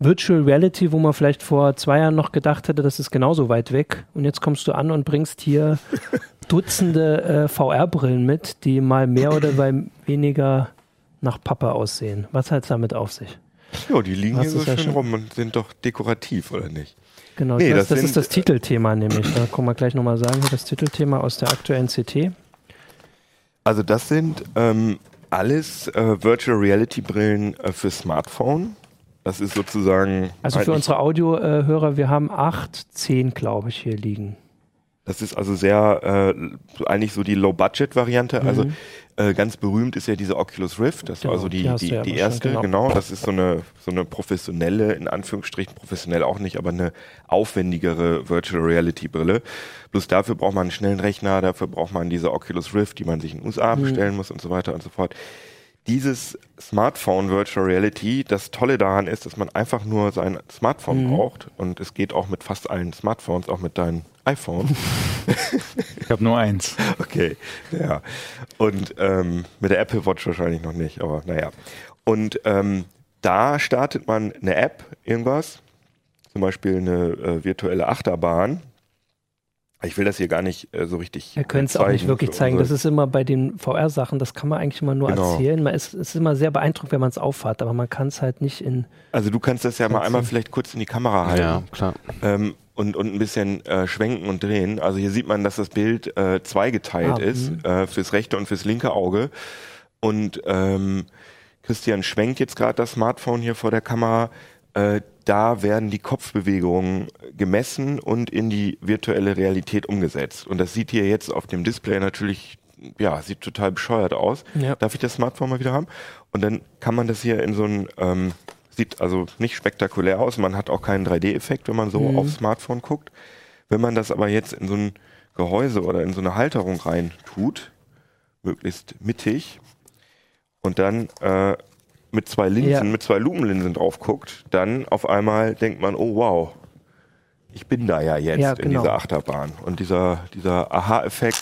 Virtual Reality, wo man vielleicht vor zwei Jahren noch gedacht hätte, das ist genauso weit weg. Und jetzt kommst du an und bringst hier (laughs) Dutzende äh, VR-Brillen mit, die mal mehr oder weniger nach Papa aussehen. Was hat es damit auf sich? Ja, die liegen hier so schön ja rum und sind doch dekorativ, oder nicht? Genau, nee, das, das, das ist das Titelthema nämlich. Da können wir gleich nochmal sagen, das Titelthema aus der aktuellen CT. Also das sind ähm, alles äh, Virtual Reality Brillen äh, für Smartphone. Das ist sozusagen. Also für unsere Audiohörer, wir haben acht, zehn, glaube ich, hier liegen. Das ist also sehr äh, eigentlich so die Low-Budget-Variante. Also mhm. Also äh, ganz berühmt ist ja diese Oculus Rift. Das genau, war also die, die, die, ja die erste, genau. genau. Das ist so eine, so eine professionelle, in Anführungsstrichen professionell auch nicht, aber eine aufwendigere Virtual Reality Brille. Bloß dafür braucht man einen schnellen Rechner, dafür braucht man diese Oculus Rift, die man sich in den USA mhm. bestellen muss und so weiter und so fort dieses Smartphone Virtual Reality, das Tolle daran ist, dass man einfach nur sein Smartphone mhm. braucht und es geht auch mit fast allen Smartphones, auch mit deinem iPhone. (laughs) ich habe nur eins. Okay, ja. Und ähm, mit der Apple Watch wahrscheinlich noch nicht, aber naja. Und ähm, da startet man eine App, irgendwas, zum Beispiel eine äh, virtuelle Achterbahn ich will das hier gar nicht äh, so richtig. Wir können es auch nicht wirklich zeigen. Das ist immer bei den VR-Sachen, das kann man eigentlich immer nur genau. erzählen. Man ist, es ist immer sehr beeindruckend, wenn man es auffahrt, aber man kann es halt nicht in. Also du kannst das ja mal einmal vielleicht kurz in die Kamera halten. Ja, klar. Ähm, und, und ein bisschen äh, schwenken und drehen. Also hier sieht man, dass das Bild äh, zweigeteilt ah, ist, mhm. äh, fürs rechte und fürs linke Auge. Und ähm, Christian schwenkt jetzt gerade das Smartphone hier vor der Kamera. Äh, da werden die Kopfbewegungen gemessen und in die virtuelle Realität umgesetzt. Und das sieht hier jetzt auf dem Display natürlich, ja, sieht total bescheuert aus. Ja. Darf ich das Smartphone mal wieder haben? Und dann kann man das hier in so ein, ähm, sieht also nicht spektakulär aus. Man hat auch keinen 3D-Effekt, wenn man so mhm. aufs Smartphone guckt. Wenn man das aber jetzt in so ein Gehäuse oder in so eine Halterung rein tut, möglichst mittig, und dann äh, mit zwei Linsen, ja. mit zwei Lupenlinsen drauf guckt, dann auf einmal denkt man, oh wow, ich bin da ja jetzt ja, genau. in dieser Achterbahn. Und dieser, dieser Aha-Effekt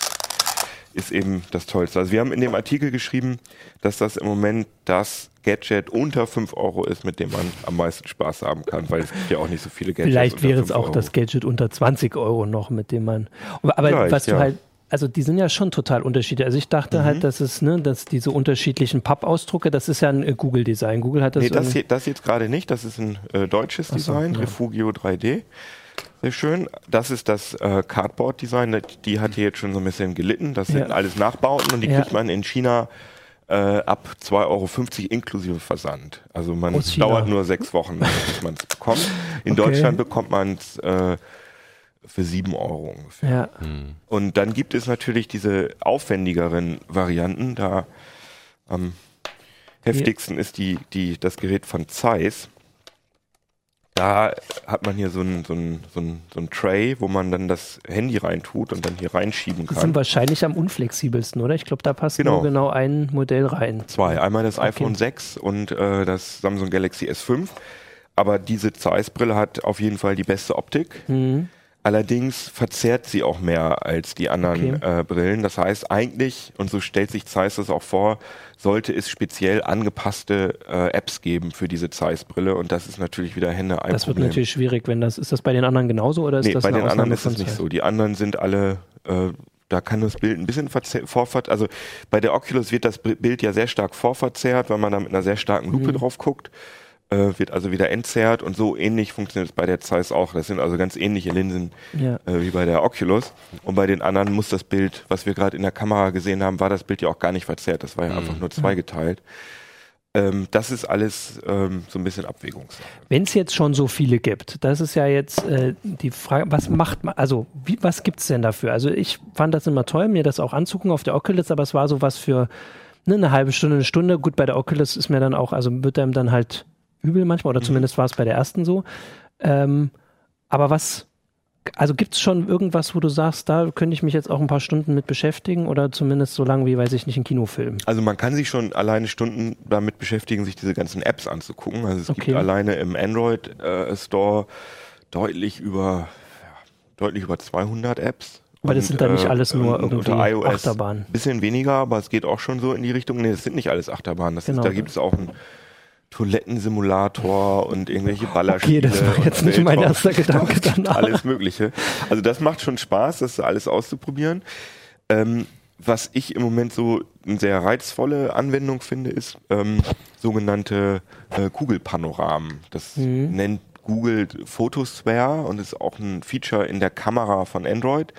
ist eben das Tollste. Also wir haben in dem Artikel geschrieben, dass das im Moment das Gadget unter 5 Euro ist, mit dem man am meisten Spaß haben kann, weil es gibt ja auch nicht so viele Gadgets. Vielleicht wäre es auch Euro. das Gadget unter 20 Euro noch, mit dem man. Aber Vielleicht, was du ja. halt also die sind ja schon total unterschiedlich. Also ich dachte halt, mhm. halt, dass es, ne, dass diese unterschiedlichen Pappausdrucke, das ist ja ein äh, Google-Design. Google hat das. Nee, das, hier, das jetzt gerade nicht. Das ist ein äh, deutsches so, Design, ja. Refugio 3D. Sehr schön. Das ist das äh, Cardboard-Design. Die hat hier jetzt schon so ein bisschen gelitten. Das sind ja. alles Nachbauten und die ja. kriegt man in China äh, ab 2,50 Euro inklusive Versand. Also man dauert nur sechs Wochen, bis man es bekommt. In (laughs) okay. Deutschland bekommt man es äh, für sieben Euro ungefähr. Ja. Hm. Und dann gibt es natürlich diese aufwendigeren Varianten. Da am heftigsten ist die, die, das Gerät von Zeiss. Da hat man hier so ein, so, ein, so, ein, so ein Tray, wo man dann das Handy reintut und dann hier reinschieben kann. Die sind wahrscheinlich am unflexibelsten, oder? Ich glaube, da passt genau. nur genau ein Modell rein. Zwei. Einmal das okay. iPhone 6 und äh, das Samsung Galaxy S5. Aber diese Zeiss-Brille hat auf jeden Fall die beste Optik. Mhm. Allerdings verzerrt sie auch mehr als die anderen okay. äh, Brillen. Das heißt eigentlich, und so stellt sich Zeiss das auch vor, sollte es speziell angepasste äh, Apps geben für diese Zeiss-Brille und das ist natürlich wieder Hände ein Das Problem. wird natürlich schwierig, wenn das, ist das bei den anderen genauso oder ist nee, das bei den Ausnahme anderen ist es nicht so. Die anderen sind alle, äh, da kann das Bild ein bisschen vorverzerrt, also bei der Oculus wird das Bild ja sehr stark vorverzerrt, weil man da mit einer sehr starken Lupe mhm. drauf guckt äh, wird also wieder entzerrt und so ähnlich funktioniert es bei der Zeiss auch. Das sind also ganz ähnliche Linsen ja. äh, wie bei der Oculus. Und bei den anderen muss das Bild, was wir gerade in der Kamera gesehen haben, war das Bild ja auch gar nicht verzerrt. Das war ja mhm. einfach nur zweigeteilt. Ähm, das ist alles ähm, so ein bisschen Abwägungssache. Wenn es jetzt schon so viele gibt, das ist ja jetzt äh, die Frage, was macht man, also wie, was gibt es denn dafür? Also ich fand das immer toll, mir das auch anzugucken auf der Oculus, aber es war so was für ne, eine halbe Stunde, eine Stunde. Gut, bei der Oculus ist mir dann auch, also wird einem dann halt übel manchmal, oder mhm. zumindest war es bei der ersten so. Ähm, aber was, also gibt es schon irgendwas, wo du sagst, da könnte ich mich jetzt auch ein paar Stunden mit beschäftigen oder zumindest so lange wie, weiß ich nicht, ein Kinofilm? Also man kann sich schon alleine Stunden damit beschäftigen, sich diese ganzen Apps anzugucken. Also es okay. gibt alleine im Android äh, Store deutlich über, ja, deutlich über 200 Apps. Aber das sind dann nicht alles nur irgendwie Achterbahnen. Ein bisschen weniger, aber es geht auch schon so in die Richtung. Nee, das sind nicht alles Achterbahnen. Genau. ist, da gibt es auch einen Toilettensimulator und irgendwelche Ballerspiele. Okay, das war jetzt nicht mein erster (laughs) Gedanke danach. Alles Mögliche. Also das macht schon Spaß, das alles auszuprobieren. Ähm, was ich im Moment so eine sehr reizvolle Anwendung finde, ist ähm, sogenannte äh, Kugelpanoramen. Das Mhm. nennt Google Photosphere und ist auch ein Feature in der Kamera von Android.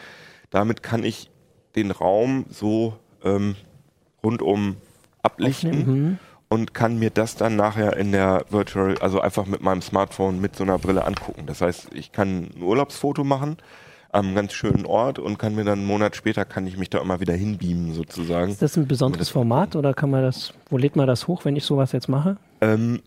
Damit kann ich den Raum so ähm, rundum ablichten Mhm. Und kann mir das dann nachher in der Virtual, also einfach mit meinem Smartphone mit so einer Brille angucken. Das heißt, ich kann ein Urlaubsfoto machen am ganz schönen Ort und kann mir dann einen Monat später kann ich mich da immer wieder hinbeamen sozusagen. Ist das ein besonderes Format oder kann man das, wo lädt man das hoch, wenn ich sowas jetzt mache? Ähm,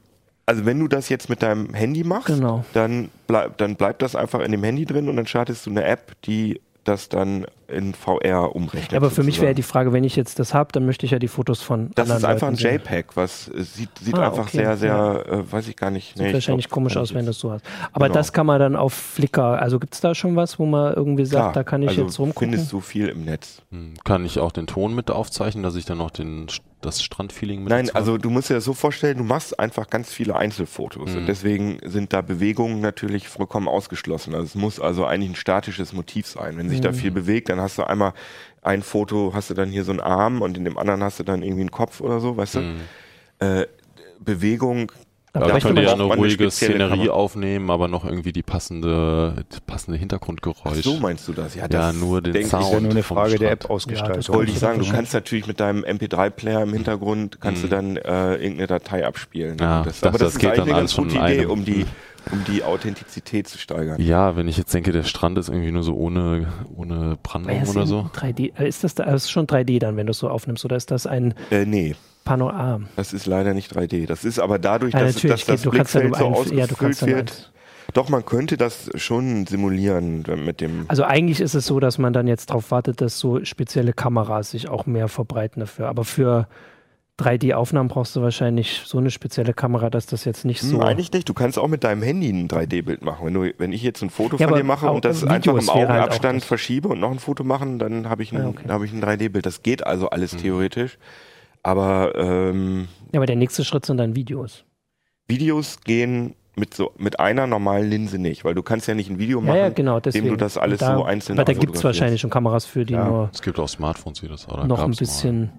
also wenn du das jetzt mit deinem Handy machst, Genau. dann, bleib, dann bleibt das einfach in dem Handy drin und dann startest du eine App, die das dann in VR umrechnet. Ja, aber für mich sozusagen. wäre die Frage, wenn ich jetzt das habe, dann möchte ich ja die Fotos von Das ist einfach ein Leuten sehen. JPEG, was äh, sieht, sieht Ah, einfach okay, sehr, sehr, ja. äh, weiß ich gar nicht. Sieht nee, ich wahrscheinlich glaub, komisch aus, wenn du es so hast. Aber Genau. das kann man dann auf Flickr, also gibt es da schon was, wo man irgendwie sagt, Klar, da kann ich also jetzt rumgucken? findest du viel im Netz. Hm, Kann ich auch den Ton mit aufzeichnen, dass ich dann noch den, das Strandfeeling mit Nein, dazu also du musst dir das so vorstellen, du machst einfach ganz viele Einzelfotos Mhm. und deswegen sind da Bewegungen natürlich vollkommen ausgeschlossen. Also es muss also eigentlich ein statisches Motiv sein. Wenn sich da Mhm. viel bewegt, dann hast du einmal ein Foto, hast du dann hier so einen Arm und in dem anderen hast du dann irgendwie einen Kopf oder so, weißt du? Mhm. Äh, Bewegung. Da Da bräuchte könnt ihr ja eine ruhige Szenerie Kamera. aufnehmen, aber noch irgendwie die passende, das passende Ach, Hintergrundgeräusch. so meinst du das? Ja, Ja, das nur den Sound. Ist ja nur eine Frage der Strand. App-Ausgestaltung. Ja, das Wollte ich sagen, du Ja. kannst natürlich mit deinem MP3-Player im Hintergrund kannst du Mhm. dann äh, irgendeine Datei abspielen. Ja, das, ich aber das, das ist geht eigentlich dann eine alles ganz gute schon in Idee, einem. um die, um die Authentizität zu steigern. Ja, wenn ich jetzt denke, der Strand ist irgendwie nur so ohne, ohne Brandung Ja, oder so. 3D, äh, ist das, da, das ist schon 3D dann, wenn du es so aufnimmst, oder ist das ein Äh, nee, Panoram? das ist leider nicht 3D. Das ist aber dadurch, Ja, dass, dass das geht, ja Blickfeld so ein, ja, du ausgefüllt kannst dann wird. halt, Doch, man könnte das schon simulieren äh, mit dem. also eigentlich ist es so, dass man dann jetzt darauf wartet, dass so spezielle Kameras sich auch mehr verbreiten dafür. Aber für 3D-Aufnahmen brauchst du wahrscheinlich so eine spezielle Kamera, dass das jetzt nicht so. Hm, eigentlich nicht. Du kannst auch mit deinem Handy ein 3D-Bild machen. Wenn, du, wenn ich jetzt ein Foto Ja, von dir mache und das Videos einfach im halt Augenabstand das. verschiebe und noch ein Foto machen, dann habe ich ein, Ja, okay. dann habe ich ein 3D-Bild. Das geht also alles Mhm. theoretisch. Aber ähm, Ja, aber der nächste Schritt sind dann Videos. Videos gehen mit so mit einer normalen Linse nicht, weil du kannst ja nicht ein Video machen, Ja, ja, genau. indem du das alles da, so einzeln Aber da gibt es wahrscheinlich schon Kameras für, die Ja. nur Es gibt auch Smartphones, die das oder noch ein bisschen mal.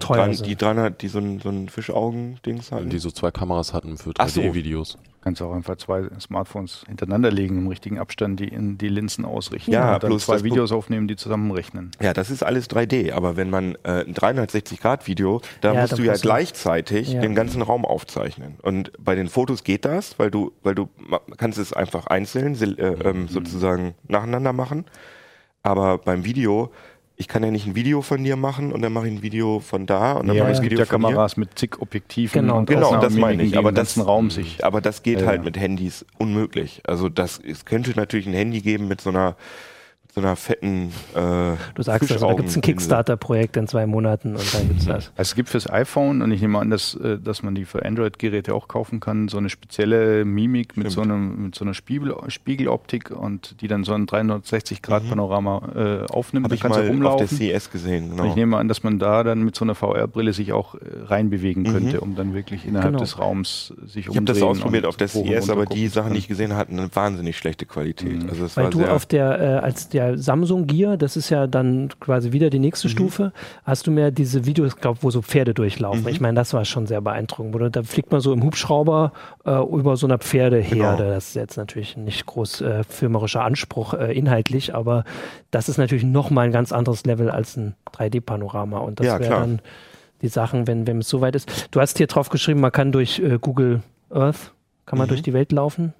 Teuer sind. die 300, die so ein, so ein Fischaugen-Dings hatten. Die so zwei Kameras hatten für Ach so. 3D-Videos. Kannst auch einfach zwei Smartphones hintereinander legen, im richtigen Abstand die in die Linsen ausrichten. Ja, und dann bloß zwei Videos aufnehmen, die zusammenrechnen. Ja, das ist alles 3D, aber wenn man äh, ein 360-Grad-Video, da Ja, musst du ja gleichzeitig Ja. den ganzen Raum aufzeichnen. Und bei den Fotos geht das, weil du, weil du kannst es einfach einzeln äh, Mhm. ähm, sozusagen nacheinander machen. Aber beim Video, ich kann ja nicht ein Video von dir machen und dann mache ich ein Video von da und dann Ja, mache ich es ein Video ja von dir. Kameras mit zig Objektiven Genau, und Genau, das meine ich. Aber das, Raum sich. aber das geht Ja, halt ja. mit Handys unmöglich. Also das, es könnte natürlich ein Handy geben mit so einer, so einer fetten. Äh, Du sagst also, da gibt es ein. Kickstarter-Projekt in zwei Monaten und dann gibt es das. Also es gibt fürs iPhone und ich nehme an, dass, äh, dass man die für Android-Geräte auch kaufen kann, so eine spezielle Mimik mit so, einem, mit so einer Spiegel, Spiegeloptik und die dann so ein 360-Grad-Panorama äh, aufnimmt. Habe ich mal auf rumlaufen. der CES gesehen. Und Genau. ich nehme an, dass man da dann mit so einer VR-Brille sich auch äh, reinbewegen Mhm. könnte, um dann wirklich innerhalb Genau. des Raums sich Ich habe das ausprobiert auf der runter aber die Sachen, die ich gesehen hatte, eine wahnsinnig schlechte Qualität. Mhm. Also es Weil war du sehr, auf der, äh, als der Samsung Gear, das ist ja dann quasi wieder die nächste Mhm. Stufe, hast du mir diese Videos, glaub, wo so Pferde durchlaufen. Mhm. Ich meine, das war schon sehr beeindruckend. Oder da fliegt man so im Hubschrauber äh, über so einer Pferdeherde. Genau. Das ist jetzt natürlich nicht groß äh, filmerischer Anspruch äh, inhaltlich, aber das ist natürlich nochmal ein ganz anderes Level als ein 3D-Panorama. Und das Ja, wäre dann die Sachen, wenn, wenn es soweit ist. Du hast hier drauf geschrieben, man kann durch äh, Google Earth, kann man Mhm. durch die Welt laufen.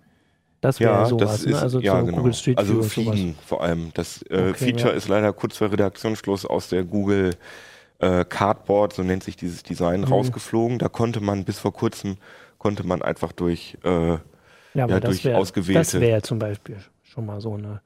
Das wäre ja, sowas, das ist, ne? Also ja, so genau. Google Street View also und sowas. Fliegen vor allem. Das äh, Okay, Feature ja. ist leider kurz vor Redaktionsschluss aus der Google äh, Cardboard, so nennt sich dieses Design, Mhm. rausgeflogen. Da konnte man bis vor kurzem konnte man einfach durch äh, Ja, Ja, durch wäre ausgewählte- das wäre zum Beispiel schon mal so eine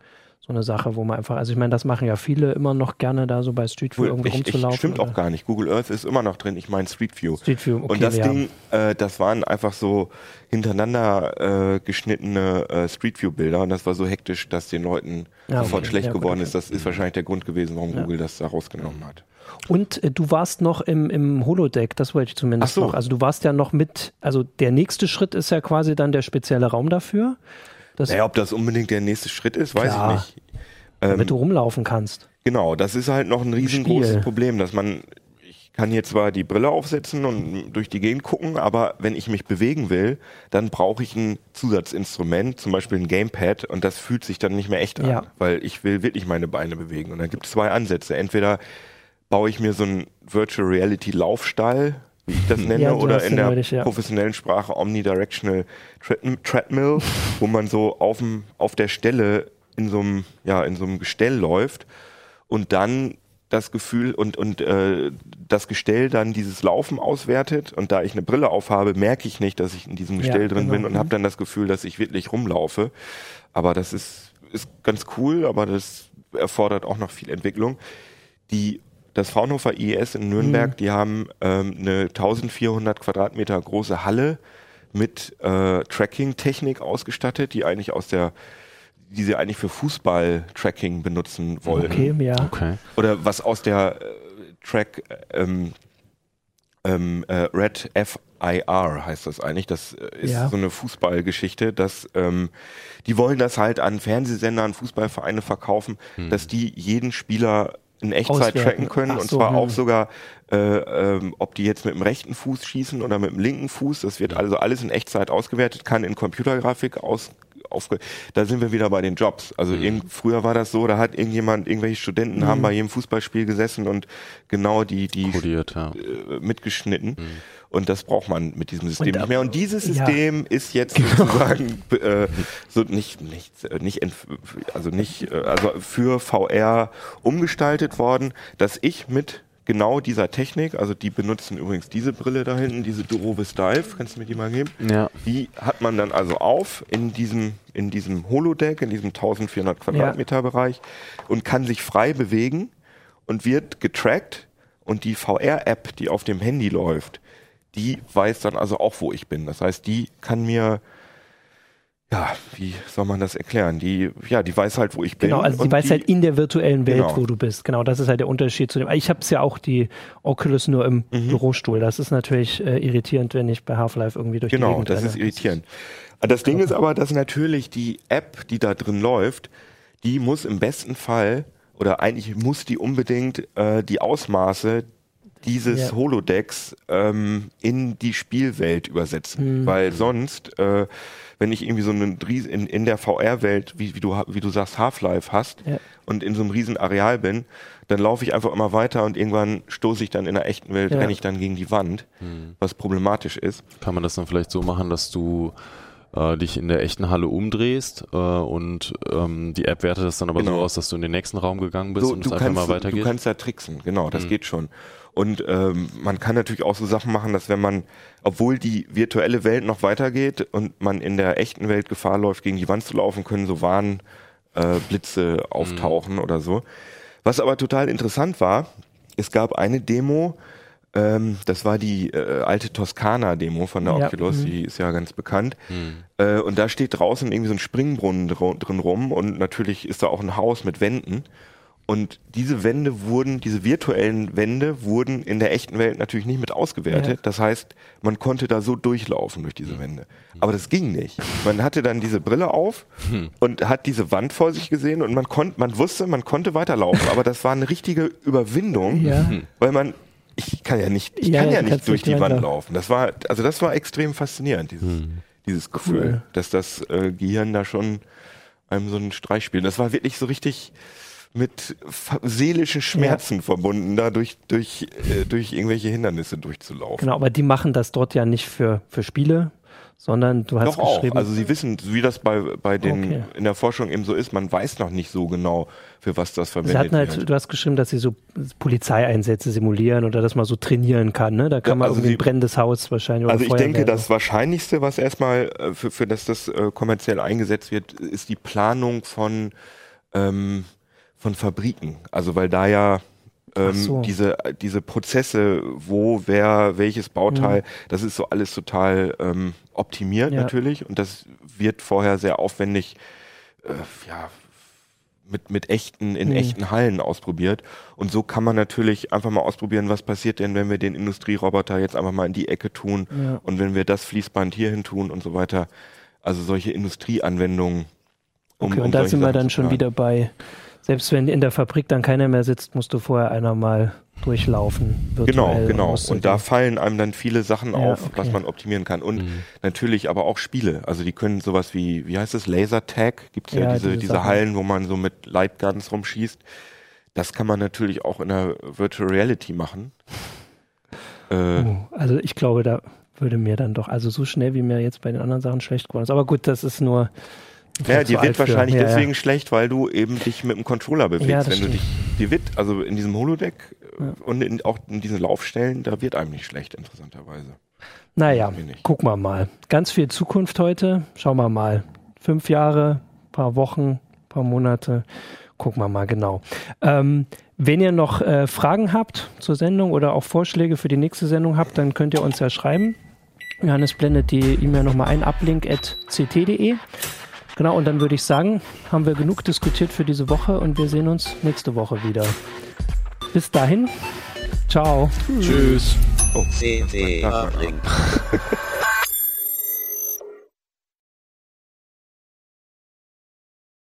so eine Sache, wo man einfach, also ich meine, das machen ja viele immer noch gerne da so bei Street View irgendwie ich, rumzulaufen. Ich, stimmt oder? auch gar nicht. Google Earth ist immer noch drin. Ich meine Street View. Street View, okay, Und das. Ding, äh, das waren einfach so hintereinander äh, geschnittene äh, Street View Bilder und das war so hektisch, dass den Leuten Ja, sofort okay. schlecht Ja, gut, geworden okay. ist. Das ist wahrscheinlich der Grund gewesen, warum Ja. Google das da rausgenommen hat. Und äh, du warst noch im, im Holodeck, das wollte ich zumindest Ach so. noch. Also du warst ja noch mit, also der nächste Schritt ist ja quasi dann der spezielle Raum dafür, das, Naja, ob das unbedingt der nächste Schritt ist, weiß Klar. ich nicht. Ähm, damit du rumlaufen kannst. Genau, das ist halt noch ein riesengroßes Spiel. Problem, dass man, ich kann hier zwar die Brille aufsetzen und durch die Gegend gucken, aber wenn ich mich bewegen will, dann brauche ich ein Zusatzinstrument, zum Beispiel ein Gamepad und das fühlt sich dann nicht mehr echt an, Ja. weil ich will wirklich meine Beine bewegen. Und dann gibt es zwei Ansätze. Entweder baue ich mir so einen Virtual Reality Laufstall, wie ich das nenne, Ja, oder in der neulich, ja. professionellen Sprache Omnidirectional Tread- Treadmill, wo man so aufm, auf der Stelle in so einem, ja, in so einem Gestell läuft und dann das Gefühl und, und äh, das Gestell dann dieses Laufen auswertet und da ich eine Brille aufhabe, merke ich nicht, dass ich in diesem Ja, Gestell drin genau. bin und habe dann das Gefühl, dass ich wirklich rumlaufe. Aber das ist, ist ganz cool, aber das erfordert auch noch viel Entwicklung. Die, das Fraunhofer IES in Nürnberg, Mhm. die haben ähm, eine 1400 Quadratmeter große Halle mit äh, Tracking-Technik ausgestattet, die eigentlich aus der die sie eigentlich für Fußball-Tracking benutzen wollen. Okay, ja. Okay. Oder was aus der äh, Track ähm, ähm, äh, Red FIR heißt das eigentlich. Das äh, ist Ja. so eine Fußballgeschichte, dass ähm, die wollen das halt an Fernsehsender, an Fußballvereine verkaufen, dass die jeden Spieler in Echtzeit Auswerten. tracken können Ach und so, zwar hm. auch sogar, äh, ähm, ob die jetzt mit dem rechten Fuß schießen oder mit dem linken Fuß. Das wird also alles in Echtzeit ausgewertet, kann in Computergrafik aus aufge da sind wir wieder bei den Jobs. Also irgend, früher war das so, da hat irgendjemand, irgendwelche Studenten Mhm. haben bei jedem Fußballspiel gesessen und genau die, die Kodiert, ja. äh, mitgeschnitten. Und das braucht man mit diesem System Und, nicht mehr. Und dieses ja. System ist jetzt sozusagen äh, so nicht, nicht, äh, nicht, also nicht, äh, also für VR umgestaltet worden, dass ich mit genau dieser Technik, also die benutzen übrigens diese Brille da hinten, diese Durovis Dive, kannst du mir die mal geben? Ja. Die hat man dann also auf in diesem, in diesem Holodeck, in diesem 1400 Quadratmeter Bereich und kann sich frei bewegen und wird getrackt und die VR-App, die auf dem Handy läuft, die weiß dann also auch, wo ich bin. Das heißt, die kann mir, ja, wie soll man das erklären? Die, ja, die weiß halt, wo ich bin. Genau, also und weiß die, halt in der virtuellen Welt, Genau. wo du bist. Genau, das ist halt der Unterschied zu dem. Ich habe es ja auch die Oculus nur im Mhm. Bürostuhl. Das ist natürlich äh, irritierend, wenn ich bei Half-Life irgendwie durch die Genau, Gegend das renne. ist irritierend. Das Ding ist aber, dass natürlich die App, die da drin läuft, die muss im besten Fall oder eigentlich muss die unbedingt äh, die Ausmaße dieses Ja. Holodecks ähm, in die Spielwelt übersetzen, Mhm. weil sonst, äh, wenn ich irgendwie so einen Ries- in, in der VR-Welt, wie, wie du wie du sagst Half-Life hast Ja. und in so einem riesen Areal bin, dann laufe ich einfach immer weiter und irgendwann stoße ich dann in der echten Welt, Ja. renne ich dann gegen die Wand, was problematisch ist. Kann man das dann vielleicht so machen, dass du äh, dich in der echten Halle umdrehst äh, und ähm, die App wertet das dann aber so Genau. aus, dass du in den nächsten Raum gegangen bist und es einfach kannst, mal weitergeht? Du kannst da tricksen, genau, das Mhm. geht schon. Und ähm, man kann natürlich auch so Sachen machen, dass wenn man, obwohl die virtuelle Welt noch weitergeht und man in der echten Welt Gefahr läuft, gegen die Wand zu laufen, können so Warnblitze äh, auftauchen oder so. Was aber total interessant war, es gab eine Demo, ähm, das war die äh, alte Toskana-Demo von der Ja, Oculus, mhm. die ist ja ganz bekannt. Hm. Äh, und da steht draußen irgendwie so ein Springbrunnen dr drin rum und natürlich ist da auch ein Haus mit Wänden. Und diese Wände wurden, diese virtuellen Wände wurden in der echten Welt natürlich nicht mit ausgewertet. Ja. Das heißt, man konnte da so durchlaufen durch diese Wände. Aber das ging nicht. Man hatte dann diese Brille auf und hat diese Wand vor sich gesehen und man konnte, man wusste, man konnte weiterlaufen. Aber das war eine richtige Überwindung, Ja. weil man, ich kann ja nicht, ich Ja, kann ja, nicht durch die Wand laufen. Das war, also das war extrem faszinierend, dieses, dieses Gefühl, Cool. dass das äh, Gehirn da schon einem so einen Streich spielt. Das war wirklich so richtig mit seelischen Schmerzen verbunden, da durch, durch, äh, durch irgendwelche Hindernisse durchzulaufen. Genau, aber die machen das dort ja nicht für, für Spiele, sondern du hast Doch auch. geschrieben. Also sie wissen, wie das bei, bei den Okay. in der Forschung eben so ist, man weiß noch nicht so genau, für was das Sie verwendet hatten halt, wird. du hast geschrieben, dass sie so Polizeieinsätze simulieren oder dass man so trainieren kann. Ne? Da kann Ja, man also irgendwie sie- ein brennendes Haus wahrscheinlich. Oder Also ich denke, das Wahrscheinlichste, was erstmal äh, für, für das das äh, kommerziell eingesetzt wird, ist die Planung von ähm, von Fabriken. Also weil da ja ähm, so. diese, diese Prozesse, wo, wer, welches Bauteil, Mhm. das ist so alles total ähm, optimiert Ja. natürlich und das wird vorher sehr aufwendig äh, ja, mit, mit echten, in Mhm. echten Hallen ausprobiert. Und so kann man natürlich einfach mal ausprobieren, was passiert denn, wenn wir den Industrieroboter jetzt einfach mal in die Ecke tun Ja. und wenn wir das Fließband hierhin tun und so weiter. Also solche Industrieanwendungen. um- Okay, um und da solche sind wir dann schon wieder bei, selbst wenn in der Fabrik dann keiner mehr sitzt, musst du vorher einer mal durchlaufen. Genau, virtuell genau. musst du Und da fallen einem dann viele Sachen Ja, auf, okay. was man optimieren kann. Und Mhm. natürlich aber auch Spiele. Also die können sowas wie, wie heißt es, Lasertag? Gibt es ja, Ja, diese, diese diese. Hallen, wo man so mit Lightguns rumschießt. Das kann man natürlich auch in der Virtual Reality machen. Äh, Oh, also ich glaube, da würde mir dann doch, also so schnell wie mir jetzt bei den anderen Sachen schlecht geworden ist. Aber gut, das ist nur. Ja, alt wird wahrscheinlich Ja, ja. deswegen schlecht, weil du eben dich mit dem Controller bewegst. Ja, Wenn du dich, die wird, also in diesem Holodeck äh, Ja. und in, auch in diesen Laufstellen, da wird einem nicht schlecht, interessanterweise. Naja, gucken wir mal. Ganz viel Zukunft heute. Schauen wir mal. Fünf Jahre, paar Wochen, paar Monate. Gucken wir mal genau. Ähm, wenn ihr noch äh, Fragen habt zur Sendung oder auch Vorschläge für die nächste Sendung habt, dann könnt ihr uns ja schreiben. Johannes blendet die E-Mail nochmal ein, uplink.ct.de. Genau, und dann würde ich sagen, haben wir genug diskutiert für diese Woche und wir sehen uns nächste Woche wieder. Bis dahin. Ciao. Tschüss. Oh. (laughs)